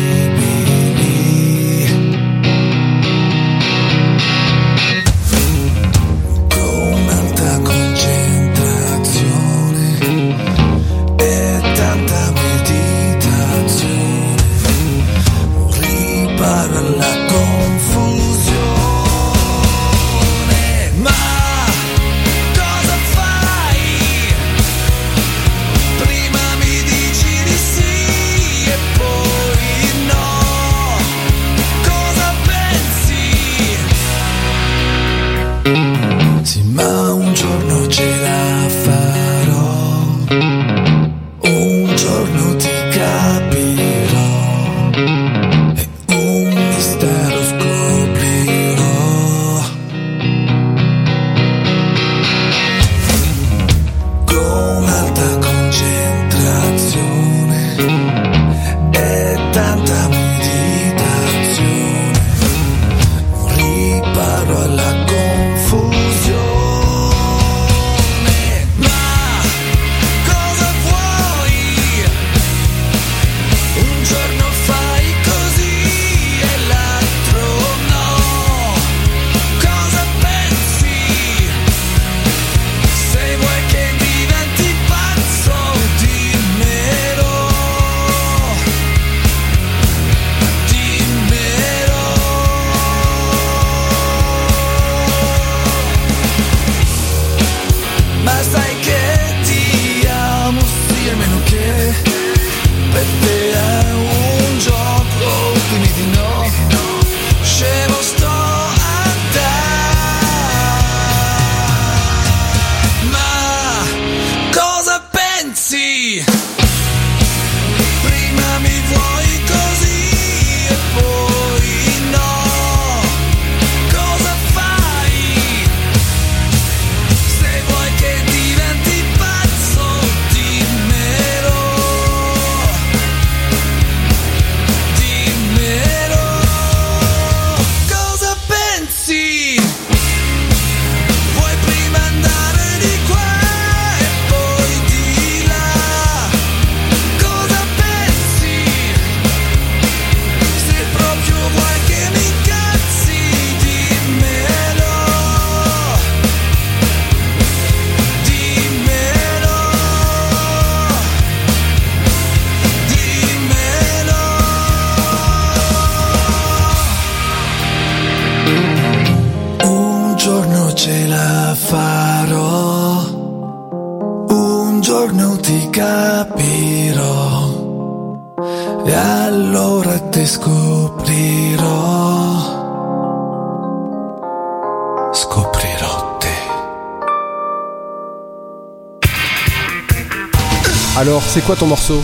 quoi ton morceau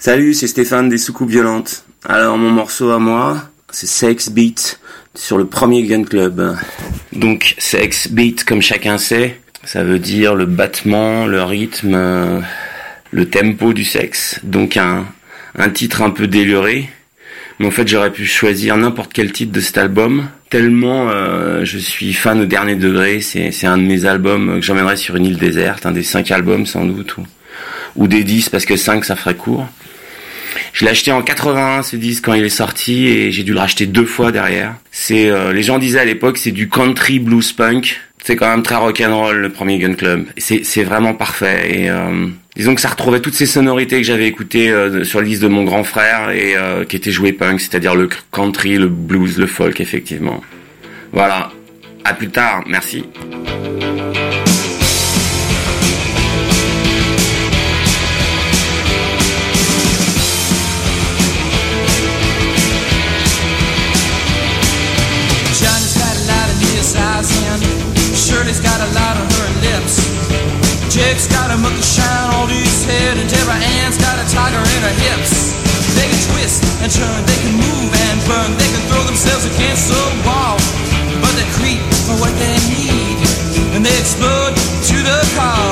Salut, c'est Stéphane des Soucoupes Violentes. Alors mon morceau à moi, c'est Sex Beat sur le premier Gun Club. Donc Sex Beat, comme chacun sait, ça veut dire le battement, le rythme, le tempo du sexe. Donc un, un titre un peu déluré. Mais en fait j'aurais pu choisir n'importe quel titre de cet album. Tellement euh, je suis fan au dernier degré. C'est un de mes albums que j'emmènerais sur une île déserte, un des cinq albums sans doute. Ou, ou des 10 parce que 5 ça ferait court. Je l'ai acheté en 81 ce disque quand il est sorti et j'ai dû le racheter deux fois derrière. C'est euh, les gens disaient à l'époque c'est du country blues punk. C'est quand même très rock'n'roll le premier Gun Club. C'est vraiment parfait et euh, disons que ça retrouvait toutes ces sonorités que j'avais écoutées euh, sur le disque de mon grand frère et euh, qui étaient jouées punk, c'est-à-dire le country, le blues, le folk effectivement. Voilà. À plus tard, merci. Jake's got a monkey shine. On his head, and Deborah Ann's got a tiger in her hips. They can twist and turn, they can move and burn, they can throw themselves against the wall, but they creep for what they need, and they explode to the call,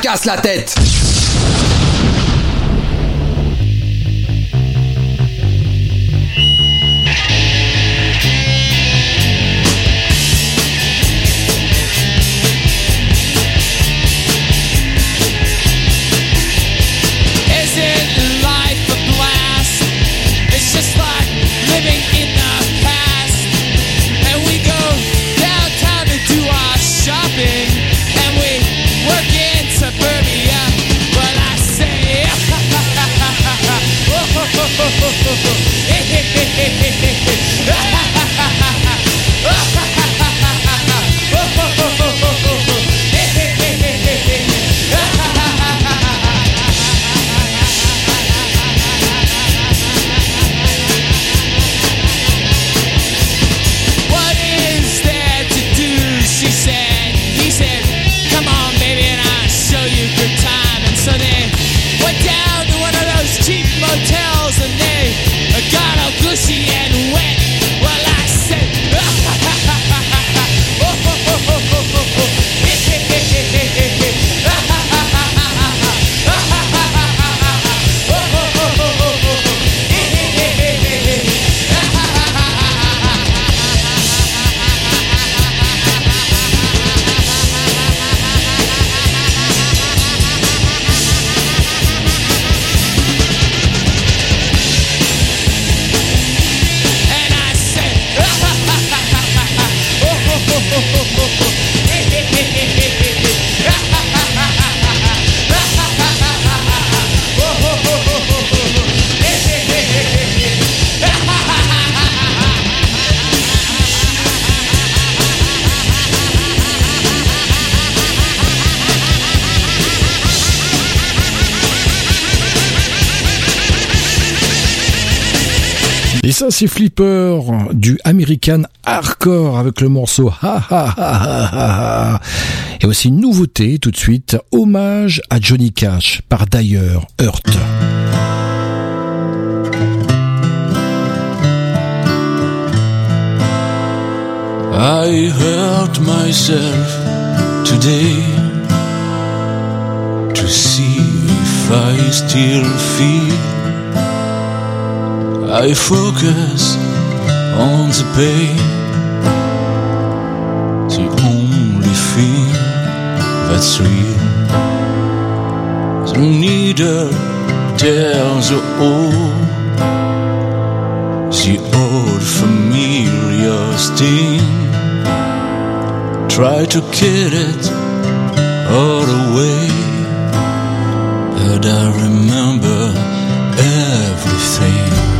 fracasse la tête. Ça, c'est Flipper du American Hardcore avec le morceau Ha Ha Ha Ha Ha. Et aussi une nouveauté tout de suite, hommage à Johnny Cash par d'ailleurs Hurt. I hurt myself today to see if I still feel. I focus on the pain, the only thing that's real. The needle tells the old, the old familiar sting. Try to kill it all away, but I remember everything.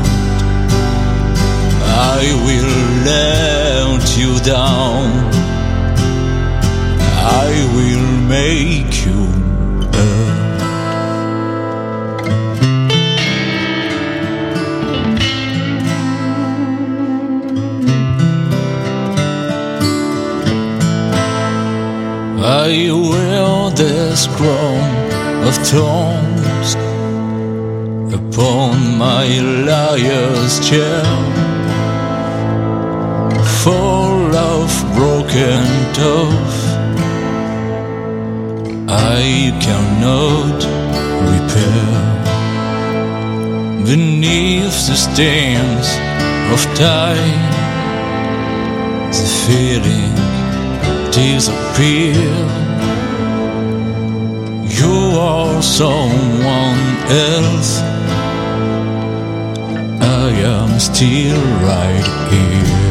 I will let you down. I will make you hurt. I wear this crown of thorns upon my liar's chair, full of broken dove. I cannot repair beneath the stains of time. The feeling disappear. You are someone else. I am still right here.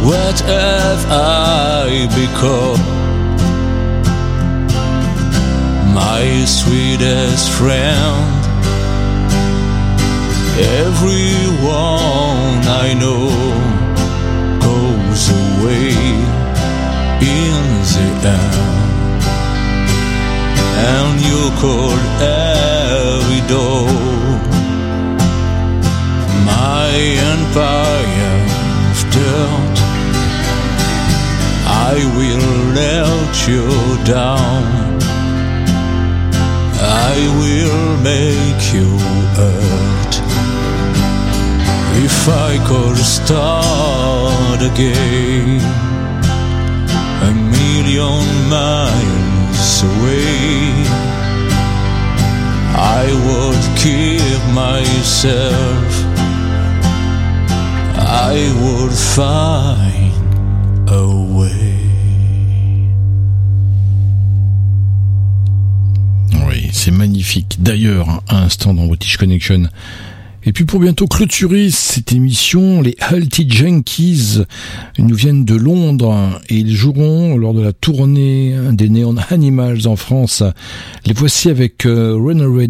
What have I become? My sweetest friend, everyone I know goes away in the end, and you could every door. My empire still. I will let you down. I will make you hurt. If I could start again, a million miles away, I would keep myself. I would find a way. c'est magnifique. D'ailleurs, hein, à instant dans British Connection. Et puis pour bientôt clôturer cette émission, les Healthy Junkies nous viennent de Londres et ils joueront lors de la tournée des Neon Animals en France. Les voici avec euh, Runaway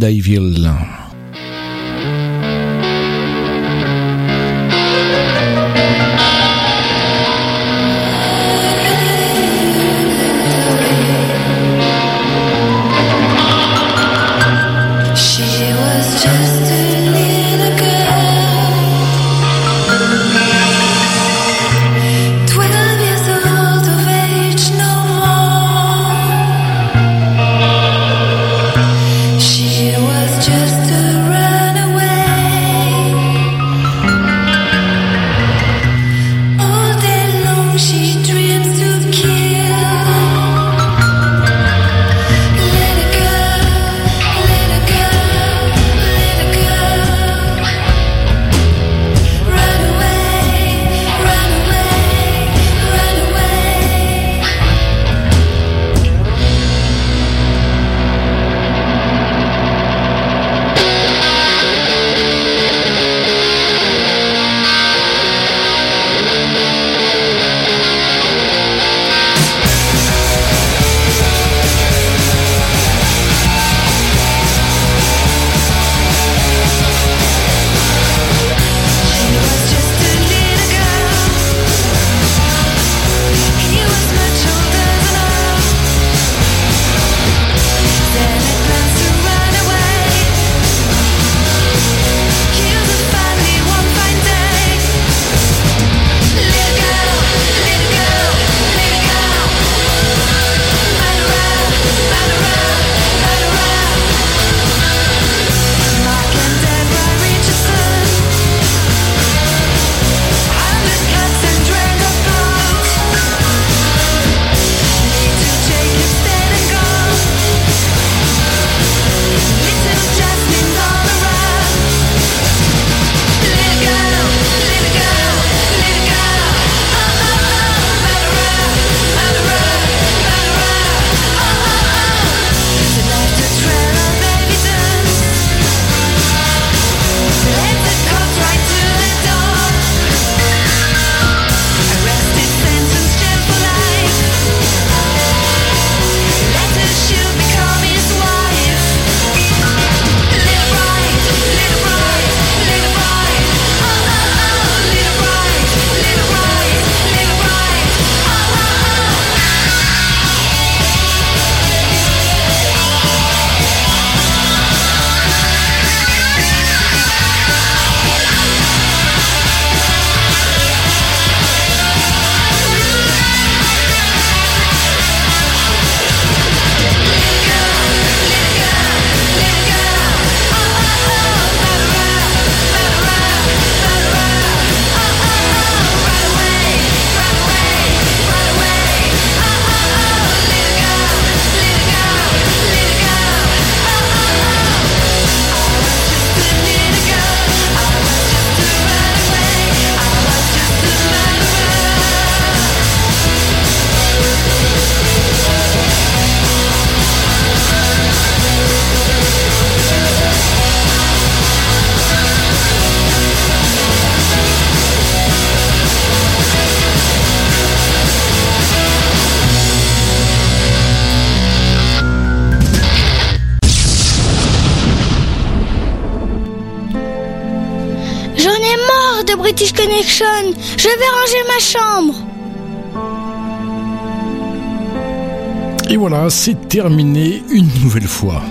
voilà, c'est terminé une nouvelle fois.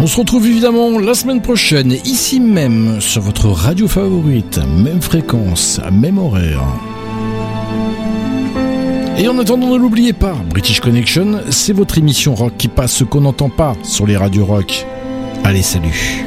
On se retrouve évidemment la semaine prochaine, ici même, sur votre radio favorite, même fréquence, même horaire. Et en attendant, ne l'oubliez pas, British Connection, c'est votre émission rock qui passe ce qu'on n'entend pas sur les radios rock. Allez, salut